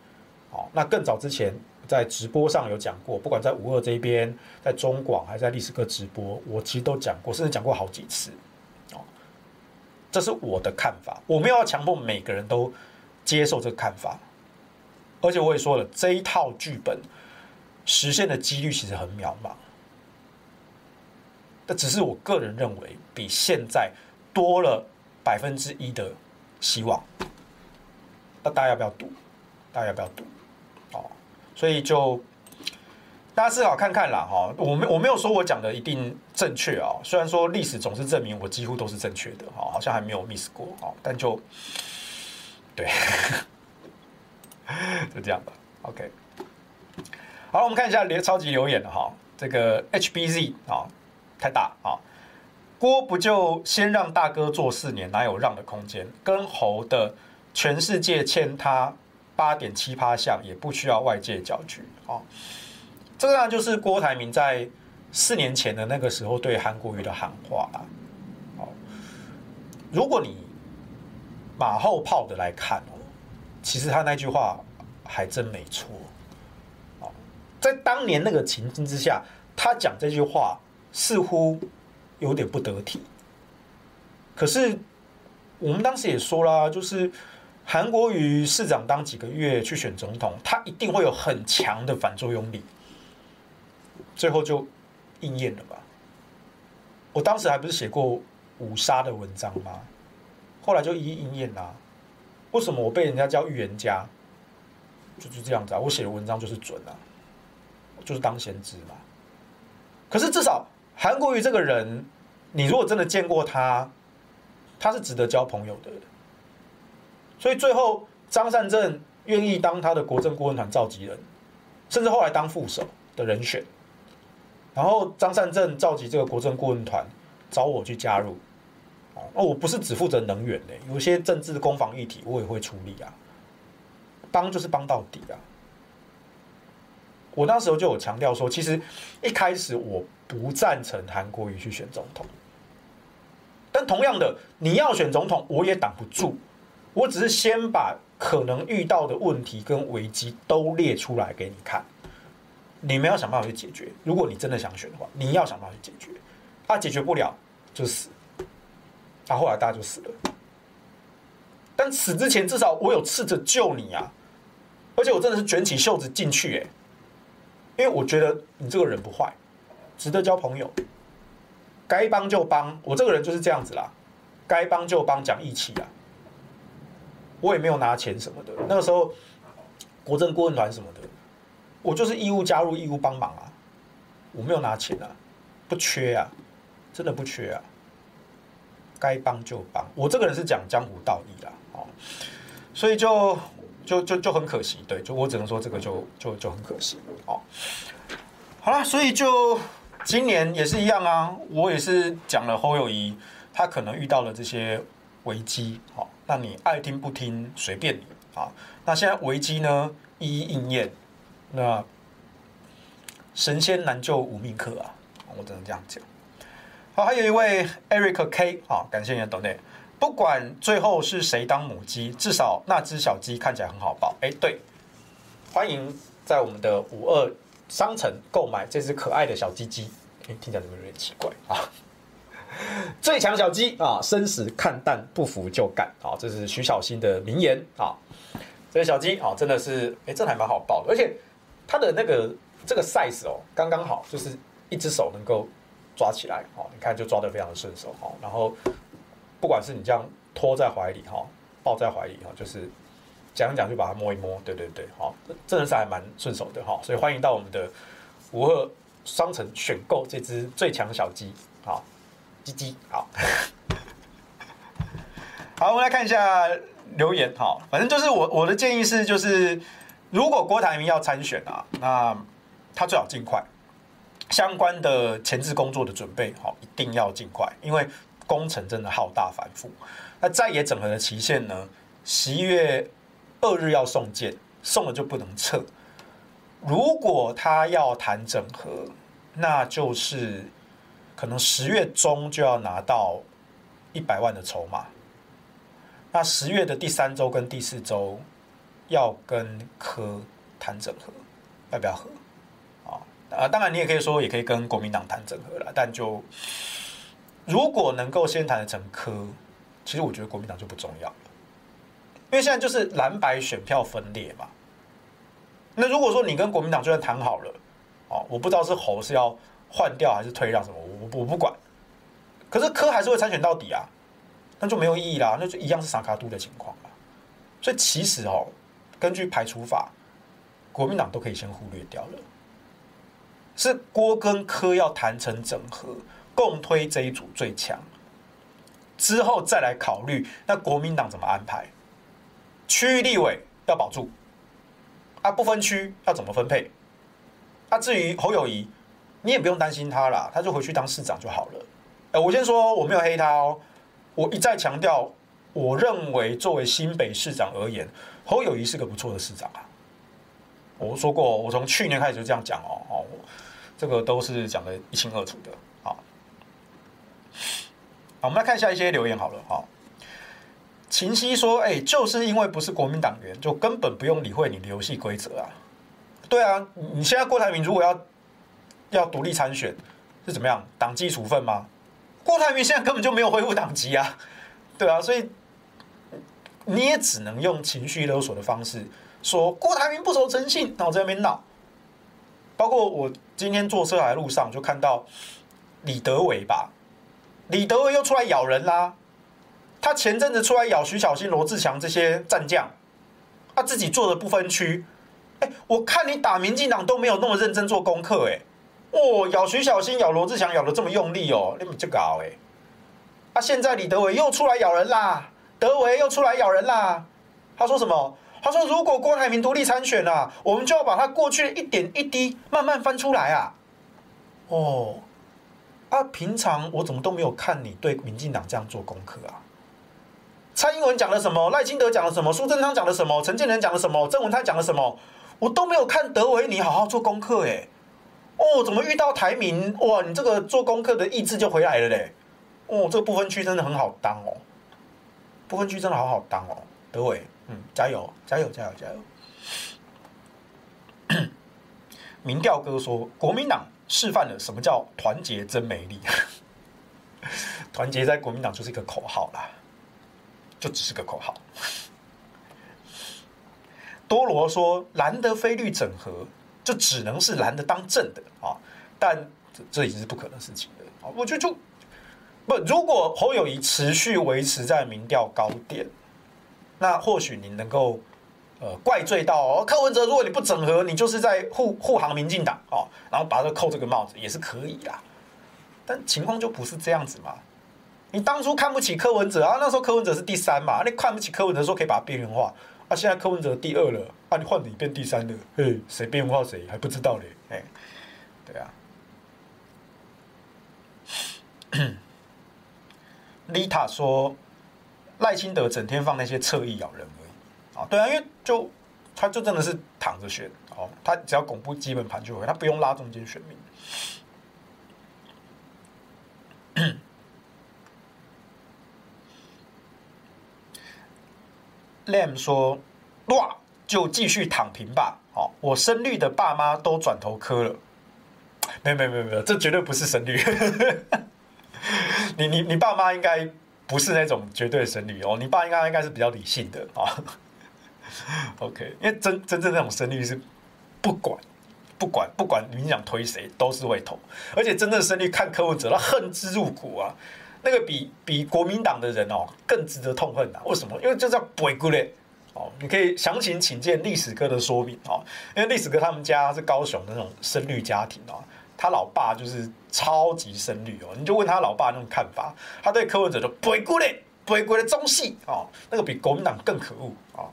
S2: 好，那更早之前在直播上有讲过，不管在五二这边，在中广还是在历史课直播，我其实都讲过，甚至讲过好几次。哦，这是我的看法，我没有要强迫每个人都接受这个看法，而且我也说了，这一套剧本实现的几率其实很渺茫。这只是我个人认为，比现在多了百分之一的希望。那大家要不要赌？大家要不要赌？所以就大家思考看看啦，哈。我没我没有说我讲的一定正确啊，虽然说历史总是证明我几乎都是正确的，哈，好像还没有 miss 过，哈，但就对，就这样吧。OK，好，我们看一下留超级留言了哈，这个 HBZ 啊。太大啊！郭不就先让大哥做四年，哪有让的空间？跟侯的全世界欠他八点七趴像，也不需要外界搅局啊！这个呢，就是郭台铭在四年前的那个时候对韩国瑜的喊话啊！如果你马后炮的来看哦，其实他那句话还真没错。在当年那个情境之下，他讲这句话。似乎有点不得体，可是我们当时也说啦，就是韩国瑜市长当几个月去选总统，他一定会有很强的反作用力，最后就应验了吧？我当时还不是写过五杀的文章吗？后来就一一应验啦。为什么我被人家叫预言家？就是这样子啊！我写的文章就是准啊，就是当先知嘛。可是至少。韩国瑜这个人，你如果真的见过他，他是值得交朋友的。所以最后张善政愿意当他的国政顾问团召集人，甚至后来当副手的人选。然后张善政召集这个国政顾问团，找我去加入。哦，我不是只负责能源的，有些政治攻防议题我也会处理啊。帮就是帮到底啊。我那时候就有强调说，其实一开始我。不赞成韩国瑜去选总统，但同样的，你要选总统，我也挡不住。我只是先把可能遇到的问题跟危机都列出来给你看，你们要想办法去解决。如果你真的想选的话，你要想办法去解决。他、啊、解决不了就死，他、啊、后来大家就死了。但死之前，至少我有试着救你啊！而且我真的是卷起袖子进去，哎，因为我觉得你这个人不坏。值得交朋友，该帮就帮。我这个人就是这样子啦，该帮就帮，讲义气啊。我也没有拿钱什么的，那个时候国政顾问团什么的，我就是义务加入，义务帮忙啊。我没有拿钱啊，不缺啊，真的不缺啊。该帮就帮，我这个人是讲江湖道义啦，哦，所以就就就就很可惜，对，就我只能说这个就就就很可惜，哦。好了，所以就。今年也是一样啊，我也是讲了侯友宜，他可能遇到了这些危机，好，那你爱听不听随便你啊。那现在危机呢一一应验，那神仙难救无命客啊，我只能这样讲。好，还有一位 Eric K 啊，感谢你的 donate。不管最后是谁当母鸡，至少那只小鸡看起来很好抱。哎，对，欢迎在我们的五二。商城购买这只可爱的小鸡鸡，哎，听起来怎么有点奇怪啊？最强小鸡啊，生死看淡，不服就干啊！这是徐小新的名言啊。这个小鸡啊，真的是哎，这还蛮好抱的，而且它的那个这个 size 哦，刚刚好，就是一只手能够抓起来哦。你看，就抓得非常的顺手哈。然后，不管是你这样拖在怀里哈，抱在怀里哈，就是。讲一讲就把它摸一摸，对对对，好，真的是还蛮顺手的哈，所以欢迎到我们的五二商城选购这只最强小鸡，好，鸡鸡，好，好，我们来看一下留言，好，反正就是我我的建议是，就是如果郭台铭要参选啊，那他最好尽快，相关的前置工作的准备，好，一定要尽快，因为工程真的浩大繁复，那在野整合的期限呢，十一月。二日要送件，送了就不能撤。如果他要谈整合，那就是可能十月中就要拿到一百万的筹码。那十月的第三周跟第四周要跟柯谈整合，要不要合？啊啊，当然你也可以说，也可以跟国民党谈整合了。但就如果能够先谈得成柯，其实我觉得国民党就不重要了，因为现在就是蓝白选票分裂嘛。那如果说你跟国民党就算谈好了，哦，我不知道是侯是要换掉还是退让什么，我我不管。可是柯还是会参选到底啊，那就没有意义啦，那就一样是三脚督的情况了。所以其实哦，根据排除法，国民党都可以先忽略掉了。是郭跟柯要谈成整合，共推这一组最强，之后再来考虑那国民党怎么安排，区域立委要保住。啊，不分区要怎么分配？啊，至于侯友宜，你也不用担心他啦，他就回去当市长就好了。哎，我先说我没有黑他哦，我一再强调，我认为作为新北市长而言，侯友宜是个不错的市长啊。我说过，我从去年开始就这样讲哦，哦，这个都是讲得一清二楚的。好，好，我们来看一下一些留言好了，哈。秦西说：“哎、就是因为不是国民党员，就根本不用理会你的游戏规则啊。对啊，你现在郭台铭如果要要独立参选，是怎么样？党纪处分吗？郭台铭现在根本就没有恢复党籍啊，对啊，所以你也只能用情绪勒索的方式说郭台铭不守诚信，然后在那边闹。包括我今天坐车来路上就看到李德伟吧，李德伟又出来咬人啦。”他前阵子出来咬徐小新、罗志强这些战将，他自己做的不分区，哎，我看你打民进党都没有那么认真做功课，哎，哦，咬徐小新、咬罗志祥咬的这么用力哦，你们这搞哎，啊，现在李德伟又出来咬人啦，德维又出来咬人啦，他说什么？他说如果郭台铭独立参选啊，我们就要把他过去的一点一滴慢慢翻出来啊，哦，啊，平常我怎么都没有看你对民进党这样做功课啊？蔡英文讲了什么？赖清德讲了什么？苏贞昌讲了什么？陈建仁讲了什么？郑文灿讲了什么？我都没有看德维，你好好做功课哎！哦，怎么遇到台民？哇，你这个做功课的意志就回来了嘞！哦，这个不分区真的很好当哦，不分区真的好好当哦，德维，嗯，加油，加油，加油，加油！民调哥说，国民党示范了什么叫团结真美丽，团结在国民党就是一个口号啦。就只是个口号。多罗说蓝的非律整合，就只能是蓝的当正的啊，但这这已经是不可能的事情了啊！我觉得就不，如果侯友宜持续维持在民调高点，那或许你能够呃怪罪到哦，柯文哲，如果你不整合，你就是在护护航民进党哦，然后把这扣这个帽子也是可以啦。但情况就不是这样子嘛。你当初看不起柯文哲啊？那时候柯文哲是第三嘛？你看不起柯文哲，说可以把他边缘化啊？现在柯文哲第二了啊？你换你变第三了？嘿，谁变化谁还不知道嘞？哎，对啊。丽塔说赖清德整天放那些侧翼咬人而已啊？对啊，因为就他就真的是躺着选哦，他只要巩固基本盘就会，他不用拉中间选民。Lam 说：“哇，就继续躺平吧。好，我深绿的爸妈都转头磕了。没有，没有，没有，没有，这绝对不是深绿。你、你、你爸妈应该不是那种绝对深绿哦。你爸应该应该是比较理性的啊。OK，因为真真正那种深绿是不管不管不管你想推谁都是会投，而且真正深绿看柯文哲，他恨之入骨啊。”那个比比国民党的人哦更值得痛恨的，为什么？因为这叫鬼故嘞哦！你可以详情请见历史哥的说明哦。因为历史哥他们家是高雄的那种深绿家庭哦，他老爸就是超级深绿哦。你就问他老爸那种看法，他对柯文哲就鬼故嘞，鬼鬼的中戏哦，那个比国民党更可恶哦！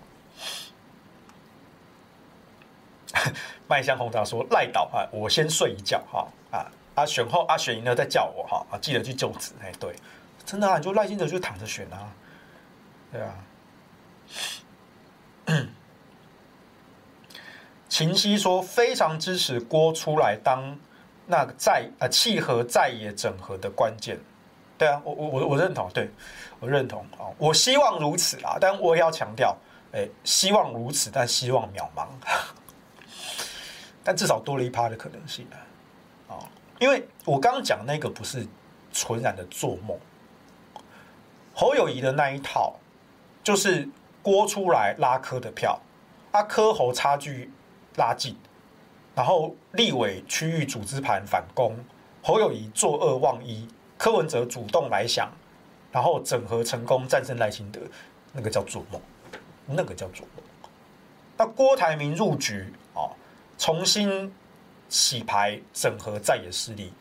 S2: 麦香红茶说赖倒啊，我先睡一觉哈啊。啊，选后啊，选赢了再叫我哈啊，记得去就职。哎，对，真的啊，你就耐心的就躺着选啊，对啊。秦西说非常支持郭出来当那个在啊契合在野整合的关键。对啊，我我我我认同，对我认同啊，我希望如此啊，但我也要强调，哎，希望如此，但希望渺茫，但至少多了一趴的可能性啊，因为我刚刚讲那个不是纯然的做梦，侯友宜的那一套就是郭出来拉科的票，啊科侯差距拉近，然后立委区域组织盘反攻，侯友宜作恶忘一。柯文哲主动来想，然后整合成功战胜赖清德，那个叫做梦，那个叫做梦。那郭台铭入局啊，重新洗牌整合在野势力，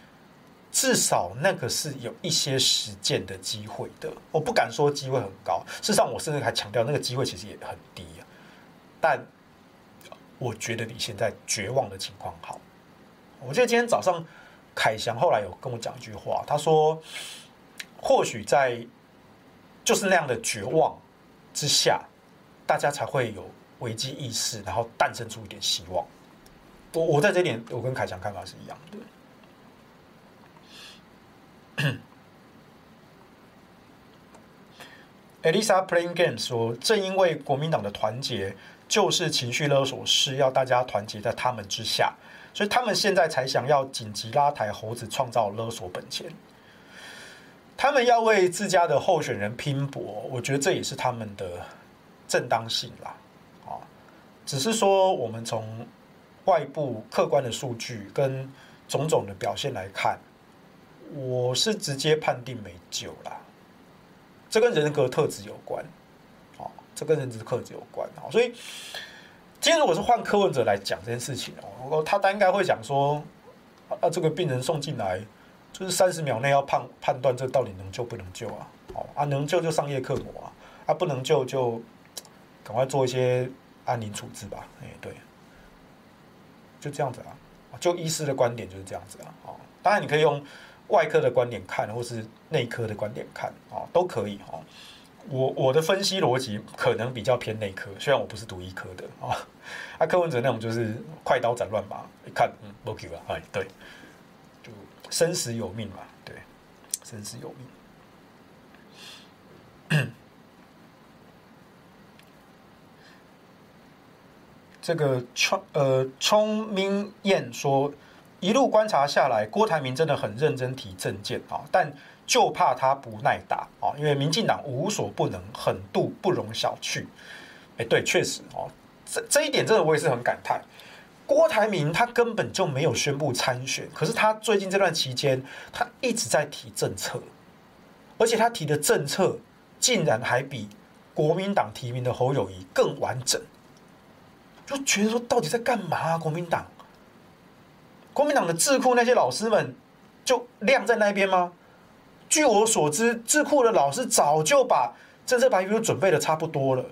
S2: 至少那个是有一些实践的机会的。我不敢说机会很高，事实上我甚至还强调那个机会其实也很低啊。但我觉得比现在绝望的情况好。我记得今天早上。凯翔后来有跟我讲一句话，他说：“或许在就是那样的绝望之下，大家才会有危机意识，然后诞生出一点希望。”我我在这点，我跟凯翔看法是一样的。Elisa Playing Games 说：“正因为国民党的团结就是情绪勒索，是要大家团结在他们之下。”所以他们现在才想要紧急拉抬猴子，创造勒索本钱。他们要为自家的候选人拼搏，我觉得这也是他们的正当性啦。啊，只是说我们从外部客观的数据跟种种的表现来看，我是直接判定没救啦。这跟人格特质有关，哦，这跟人格特质有关啊，所以。今天如果是换柯文哲来讲这件事情哦，他应该会讲说，啊，这个病人送进来，就是三十秒内要判判断这到底能救不能救啊？哦，啊，能救就商业克膜啊，啊，不能救就赶快做一些安宁处置吧。哎，对，就这样子啊。就医师的观点就是这样子啊。哦，当然你可以用外科的观点看，或是内科的观点看，哦，都可以哦。我我的分析逻辑可能比较偏内科，虽然我不是读医科的啊。啊，柯文哲那种就是快刀斩乱麻，一看嗯，不 OK 吧？哎，对，就生死有命嘛，对，生死有命。这个聪呃聪明燕说，一路观察下来，郭台铭真的很认真提政见啊，但。就怕他不耐打啊，因为民进党无所不能，狠度不容小觑。哎，对，确实哦，这这一点真的我也是很感叹。郭台铭他根本就没有宣布参选，可是他最近这段期间，他一直在提政策，而且他提的政策竟然还比国民党提名的侯友宜更完整，就觉得说到底在干嘛啊？国民党，国民党的智库那些老师们就晾在那边吗？据我所知，智库的老师早就把政策白皮书准备的差不多了，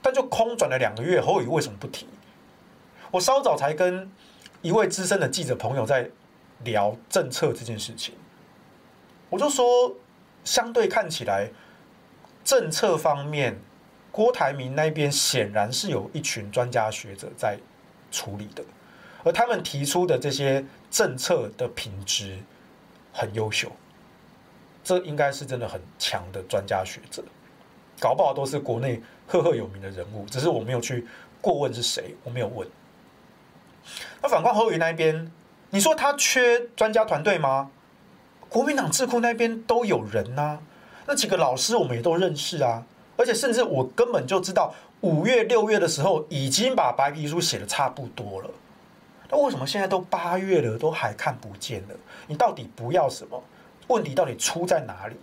S2: 但就空转了两个月。侯友为什么不提？我稍早才跟一位资深的记者朋友在聊政策这件事情，我就说，相对看起来，政策方面，郭台铭那边显然是有一群专家学者在处理的，而他们提出的这些政策的品质很优秀。这应该是真的很强的专家学者，搞不好都是国内赫赫有名的人物，只是我没有去过问是谁，我没有问。那反观侯友那边，你说他缺专家团队吗？国民党智库那边都有人呐、那几个老师我们也都认识啊，而且甚至我根本就知道，五月六月的时候已经把白皮书写的差不多了，那为什么现在都八月了，都还看不见了？你到底不要什么？问题到底出在哪里？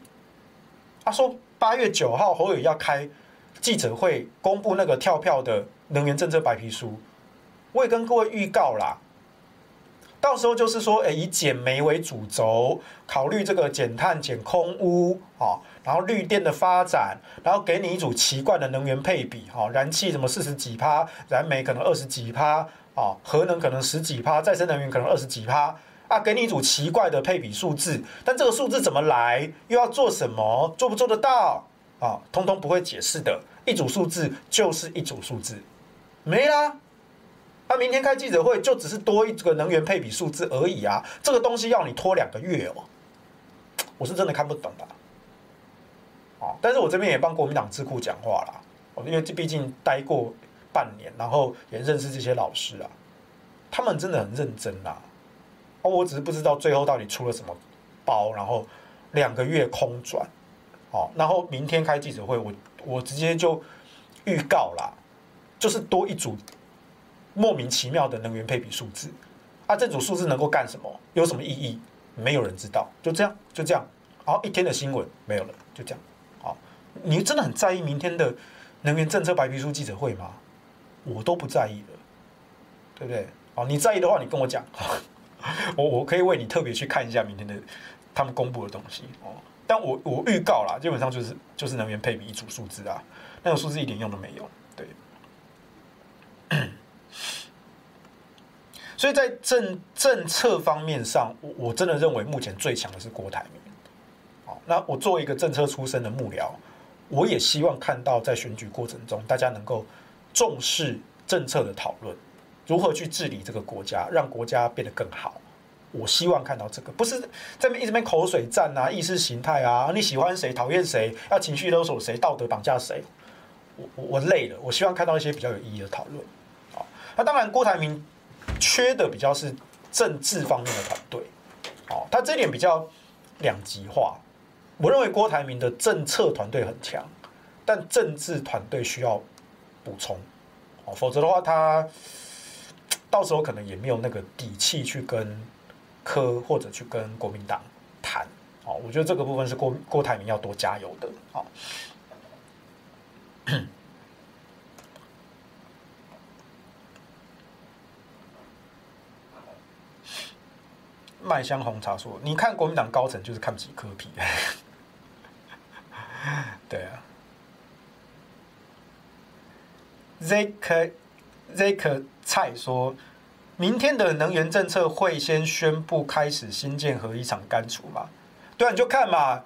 S2: 他说八月九号侯友要开记者会，公布那个跳票的能源政策白皮书。我也跟各位预告啦，到时候就是说，诶，以减煤为主轴，考虑这个减碳、减空污啊，然后绿电的发展，然后给你一组奇怪的能源配比，哈，燃气什么四十几趴，燃煤可能二十几趴，啊，核能可能十几趴，再生能源可能二十几趴。啊，给你一组奇怪的配比数字，但这个数字怎么来，又要做什么，做不做得到啊？通通不会解释的，一组数字就是一组数字，没啦。他明天开记者会就只是多一个能源配比数字而已啊，这个东西要你拖两个月哦，我是真的看不懂的。但是我这边也帮国民党智库讲话了，因为这毕竟待过半年，然后也认识这些老师啊，他们真的很认真啊。哦，我只是不知道最后到底出了什么包，然后两个月空转，哦，然后明天开记者会，我我直接就预告啦，就是多一组莫名其妙的能源配比数字，啊，这组数字能够干什么？有什么意义？没有人知道，就这样，就这样，然后一天的新闻没有了，就这样，你真的很在意明天的能源政策白皮书记者会吗？我都不在意了，对不对？哦，你在意的话，你跟我讲。我我可以为你特别去看一下明天的他们公布的东西哦，但我我预告啦，基本上就是就是能源配比一组数字啊，那个数字一点用都没有，对。所以在政政策方面上，我我真的认为目前最强的是郭台铭。好，那我作为一个政策出身的幕僚，我也希望看到在选举过程中，大家能够重视政策的讨论。如何去治理这个国家，让国家变得更好？我希望看到这个，不是在一直边口水战啊，意识形态啊，你喜欢谁，讨厌谁，要情绪勒索谁，道德绑架谁？我我我累了，我希望看到一些比较有意义的讨论。好，那当然，郭台铭缺的比较是政治方面的团队。好，他这点比较两极化。我认为郭台铭的政策团队很强，但政治团队需要补充。哦，否则的话，他。到时候可能也没有那个底气去跟柯或者去跟国民党谈，哦，我觉得这个部分是郭郭台铭要多加油的，好。麦香红茶说：“你看国民党高层就是看不起柯 P。” 对啊，Zack Zack。蔡说：“明天的能源政策会先宣布开始新建核一厂干储吗？对啊，你就看嘛。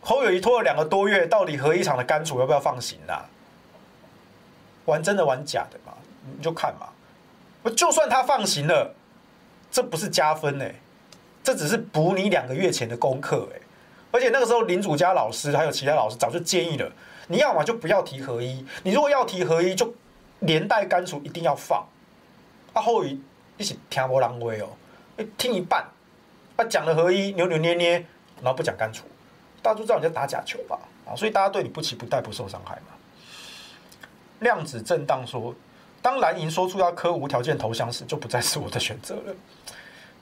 S2: 侯友宜拖了两个多月，到底核一厂的干储要不要放行啊？玩真的玩假的嘛？你就看嘛。就算他放行了，这不是加分哎，这只是补你两个月前的功课哎。而且那个时候林祖嘉老师还有其他老师早就建议了，你要么就不要提合一，你如果要提合一，就连带干除一定要放。”啊后语一起听无人话哦，听一半，他讲了合一扭扭捏捏，然后不讲干除，大家都知道你在打假球吧？啊，所以大家对你不期不待不受伤害嘛。量子震荡说，当蓝银说出要科无条件投降时，就不再是我的选择了。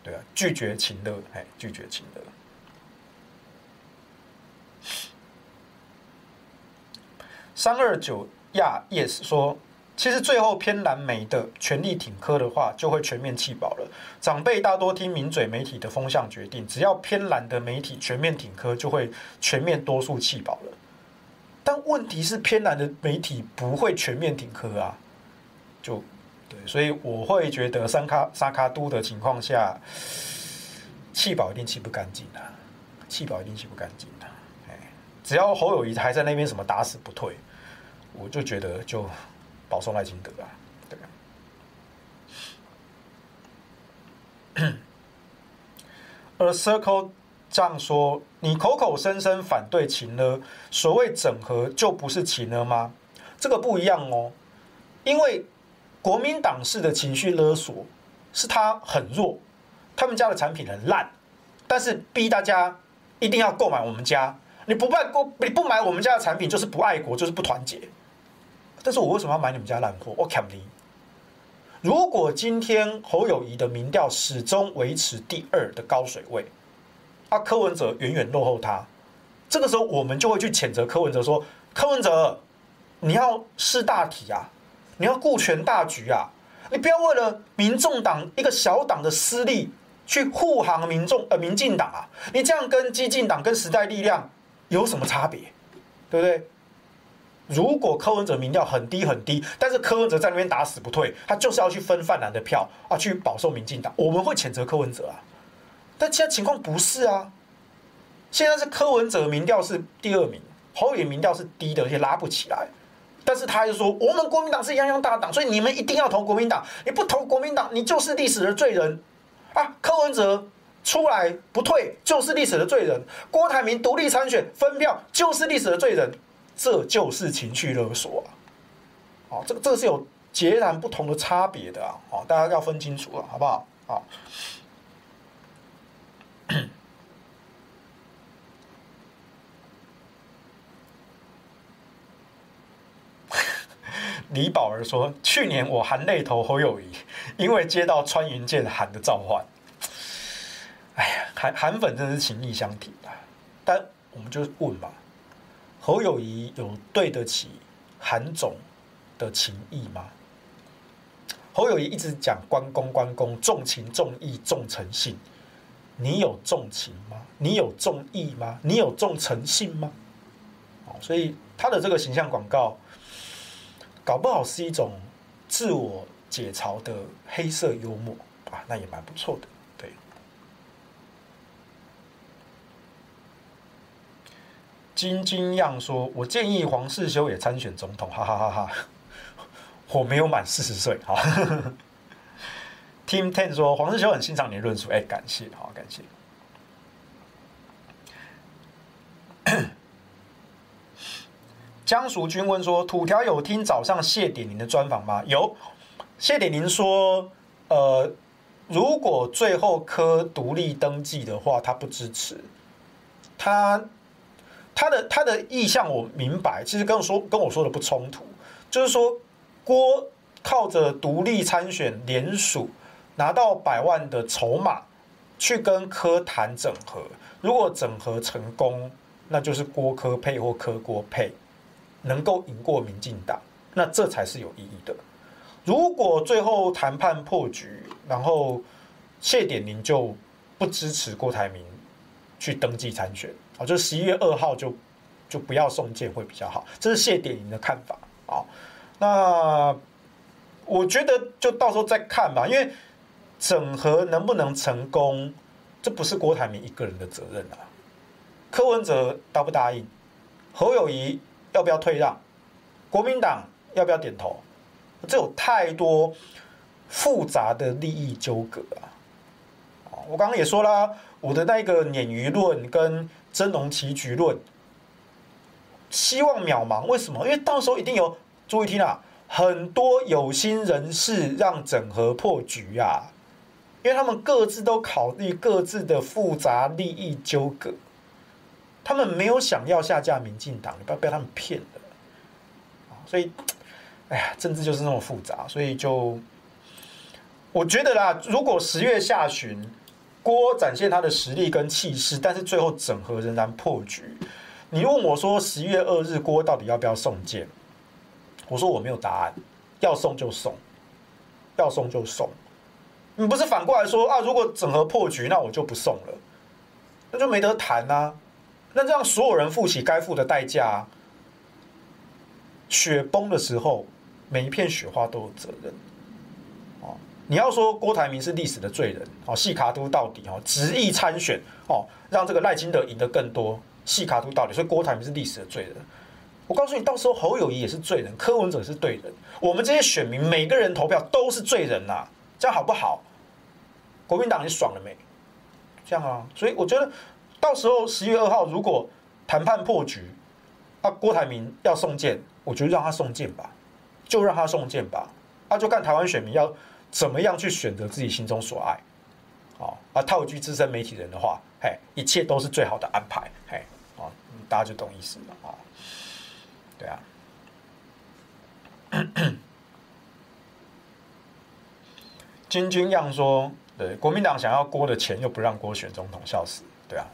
S2: 对啊，拒绝情乐，哎，拒绝情乐。三二九亚 yes 说。其实最后偏蓝媒的全力挺科的话，就会全面弃保了。长辈大多听名嘴媒体的风向决定，只要偏蓝的媒体全面挺科，就会全面多数弃保了。但问题是偏蓝的媒体不会全面挺科啊，就对，所以我会觉得三卡三卡都的情况下，弃保一定弃不干净的，弃保一定弃不干净的。哎，只要侯友谊还在那边什么打死不退，我就觉得就。保送赖清德啊，对啊。而 Circle 这样说：“你口口声声反对情勒，所谓整合就不是情了吗？这个不一样哦，因为国民党式的情绪勒索是他很弱，他们家的产品很烂，但是逼大家一定要购买我们家，你不买过你不买我们家的产品就是不爱国，就是不团结。”但是我为什么要买你们家烂货？我肯定。如果今天侯友谊的民调始终维持第二的高水位，啊，柯文哲远远落后他，这个时候我们就会去谴责柯文哲说：柯文哲，你要识大体啊，你要顾全大局啊，你不要为了民众党一个小党的私利去护航民众呃民进党啊，你这样跟激进党跟时代力量有什么差别？对不对？如果柯文哲民调很低很低，但是柯文哲在那边打死不退，他就是要去分泛蓝的票啊，去保送民进党，我们会谴责柯文哲啊。但现在情况不是啊，现在是柯文哲民调是第二名，侯友民调是低的，而且拉不起来，但是他又说，我们国民党是泱泱大党，所以你们一定要投国民党。你不投国民党，你就是历史的罪人啊！柯文哲出来不退，就是历史的罪人；郭台铭独立参选分票，就是历史的罪人。这就是情绪勒索啊！好，这个这个是有截然不同的差别的啊！好，大家要分清楚了，好不好？好。李宝儿说：“去年我含泪投侯友谊，因为接到穿云箭韩的召唤。哎呀，韩韩粉真是情义相挺啊！但我们就问吧，侯友谊有对得起韩总的情谊吗？侯友谊一直讲关公关公，重情重义重诚信，你有重情吗？你有重义吗？你有重诚信吗？所以他的这个形象广告。”搞不好是一种自我解嘲的黑色幽默啊，那也蛮不错的。对，金金样说：“我建议黄世修也参选总统。”哈哈哈哈！我没有满四十岁。哈，Team Ten 说黄世修很欣赏你的论述，哎，感谢，好，感谢。江淑君问说：“土条有听早上谢点林的专访吗？”有，谢点林说：“呃，如果最后科独立登记的话，他不支持。他他的他的意向我明白，其实跟我说跟我说的不冲突，就是说郭靠着独立参选联署拿到百万的筹码去跟柯谈整合，如果整合成功，那就是郭柯配或柯郭配。”能够赢过民进党，那这才是有意义的。如果最后谈判破局，然后谢点宁就不支持郭台铭去登记参选，啊，就十一月二号就就不要送件会比较好，这是谢点林的看法啊。那我觉得就到时候再看吧，因为整合能不能成功，这不是郭台铭一个人的责任啊。柯文哲答不答应？侯友谊？要不要退让？国民党要不要点头？这有太多复杂的利益纠葛啊！我刚刚也说了，我的那个鲶鱼论跟真龙棋局论，希望渺茫。为什么？因为到时候一定有注意听啊，很多有心人士让整合破局啊，因为他们各自都考虑各自的复杂利益纠葛。他们没有想要下架民进党，你不要被他们骗了。所以，哎呀，政治就是那么复杂。所以就，我觉得啦，如果十月下旬郭展现他的实力跟气势，但是最后整合仍然破局，你问我说十一月二日郭到底要不要送件？我说我没有答案，要送就送，要送就送。你不是反过来说啊？如果整合破局，那我就不送了，那就没得谈啊。那这样所有人负起该付的代价，雪崩的时候，每一片雪花都有责任。你要说郭台铭是历史的罪人，哦，细卡都到底哦，执意参选哦，让这个赖清德赢得更多，细卡都到底，所以郭台铭是历史的罪人。我告诉你，到时候侯友宜也是罪人，柯文哲是罪人，我们这些选民每个人投票都是罪人呐，这样好不好？国民党你爽了没？这样啊，所以我觉得。到时候十月二号，如果谈判破局，啊，郭台铭要送件，我觉得让他送件吧，就让他送件吧，啊，就看台湾选民要怎么样去选择自己心中所爱，哦，啊，套句资深媒体人的话，嘿，一切都是最好的安排，嘿，哦，大家就懂意思了，啊，对啊，金军样说，对，国民党想要郭的钱，又不让郭选总统，笑死，对啊。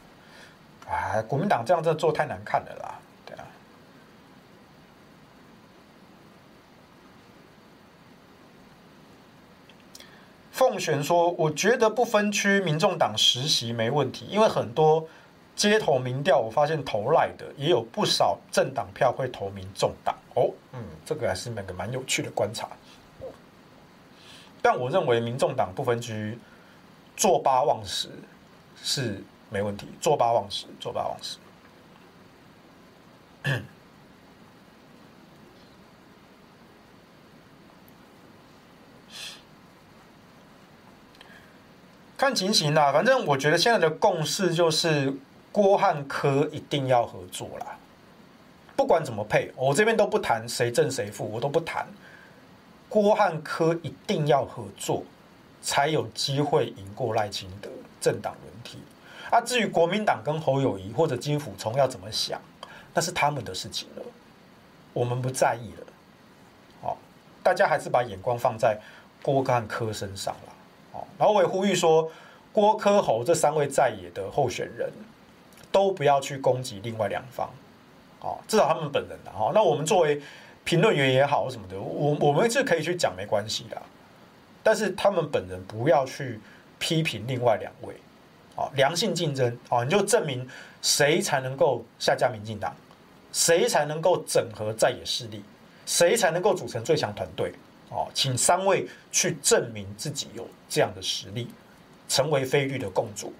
S2: 啊，国民党这样子做太难看了啦，对啊。凤璇说：“我觉得不分区，民众党实习没问题，因为很多街头民调，我发现投赖的也有不少政党票会投民众党。哦，嗯，这个还是那个蛮有趣的观察。但我认为民众党不分区坐八望十是。”没问题，坐八望十，坐八望十。看情形啦，反正我觉得现在的共识就是郭汉科一定要合作啦。不管怎么配，我这边都不谈谁正谁负，我都不谈。郭汉科一定要合作，才有机会赢过赖清德政党轮替。啊，至于国民党跟侯友谊或者金虎聪要怎么想，那是他们的事情了，我们不在意了。好，大家还是把眼光放在郭汉科身上了。好，然后我也呼吁说，郭科侯这三位在野的候选人都不要去攻击另外两方。哦，至少他们本人的哈，那我们作为评论员也好什么的，我我们是可以去讲没关系的，但是他们本人不要去批评另外两位，哦，良性竞争哦，你就证明谁才能够下架民进党，谁才能够整合在野势力，谁才能够组成最强团队，哦，请三位去证明自己有这样的实力，成为非绿的共主，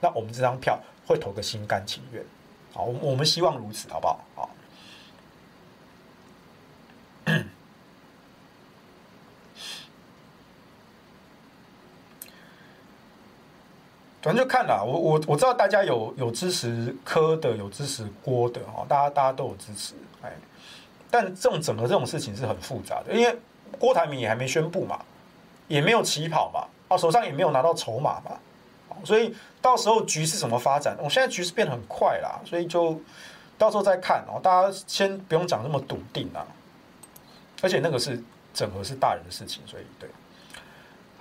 S2: 那我们这张票会投个心甘情愿。好，我我们希望如此，好不好？好，反正就看了。我我我知道大家有有支持柯的，有支持郭的，哈，大家大家都有支持，哎，但这种整合这种事情是很复杂的，因为郭台铭也还没宣布嘛，也没有起跑嘛，啊，手上也没有拿到筹码嘛。所以到时候局势怎么发展？我现在局势变得很快啦，所以就到时候再看哦。大家先不用讲那么笃定啊。而且那个是整合是大人的事情，所以对。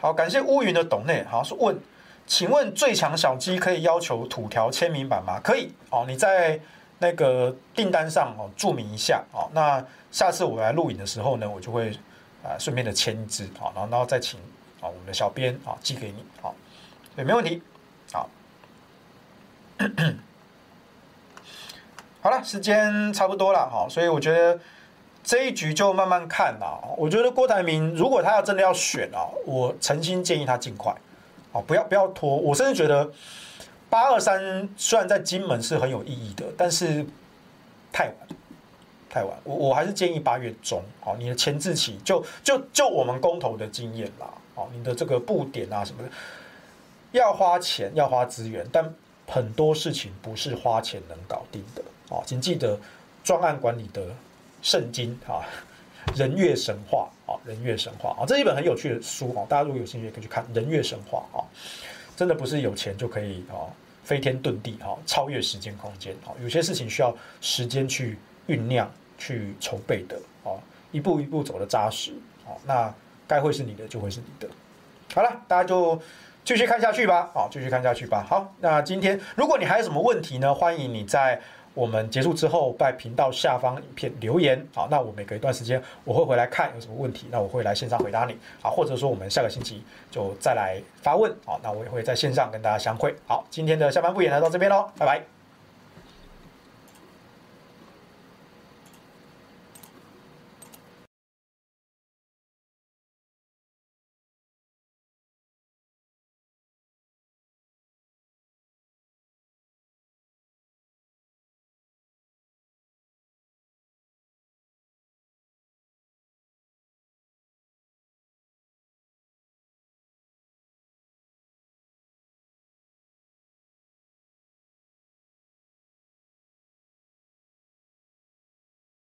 S2: 好，感谢乌云的董内，好，说问，请问最强小鸡可以要求土条签名版吗？可以哦，你在那个订单上哦注明一下哦。那下次我来录影的时候呢，我就会啊顺便的签一支啊，然后然后再请啊我们的小编啊寄给你啊。对，没问题。好，好了，时间差不多了哈，所以我觉得这一局就慢慢看了。我觉得郭台铭如果他要真的要选啊，我诚心建议他尽快，啊，不要不要拖。我甚至觉得八二三虽然在金门是很有意义的，但是太晚，太晚。我我还是建议八月中，好，你的前置期就就就我们公投的经验啦，好，你的这个布点啊什么的。要花钱，要花资源，但很多事情不是花钱能搞定的啊！请记得专案管理的圣经啊，《人月神话》啊，《人月神话》啊，这一本很有趣的书啊！大家如果有兴趣，也可以去看《人月神话》啊！真的不是有钱就可以啊飞天遁地哈，超越时间空间啊！有些事情需要时间去酝酿、去筹备的啊，一步一步走的扎实啊！那该会是你的就会是你的。好了，大家就。继续看下去吧，好，继续看下去吧。好，那今天如果你还有什么问题呢？欢迎你在我们结束之后在频道下方影片留言。好，那我每隔一段时间我会回来看有什么问题，那我会来线上回答你。好，或者说我们下个星期就再来发问。好，那我也会在线上跟大家相会。好，今天的下班不演来到这边喽，拜拜。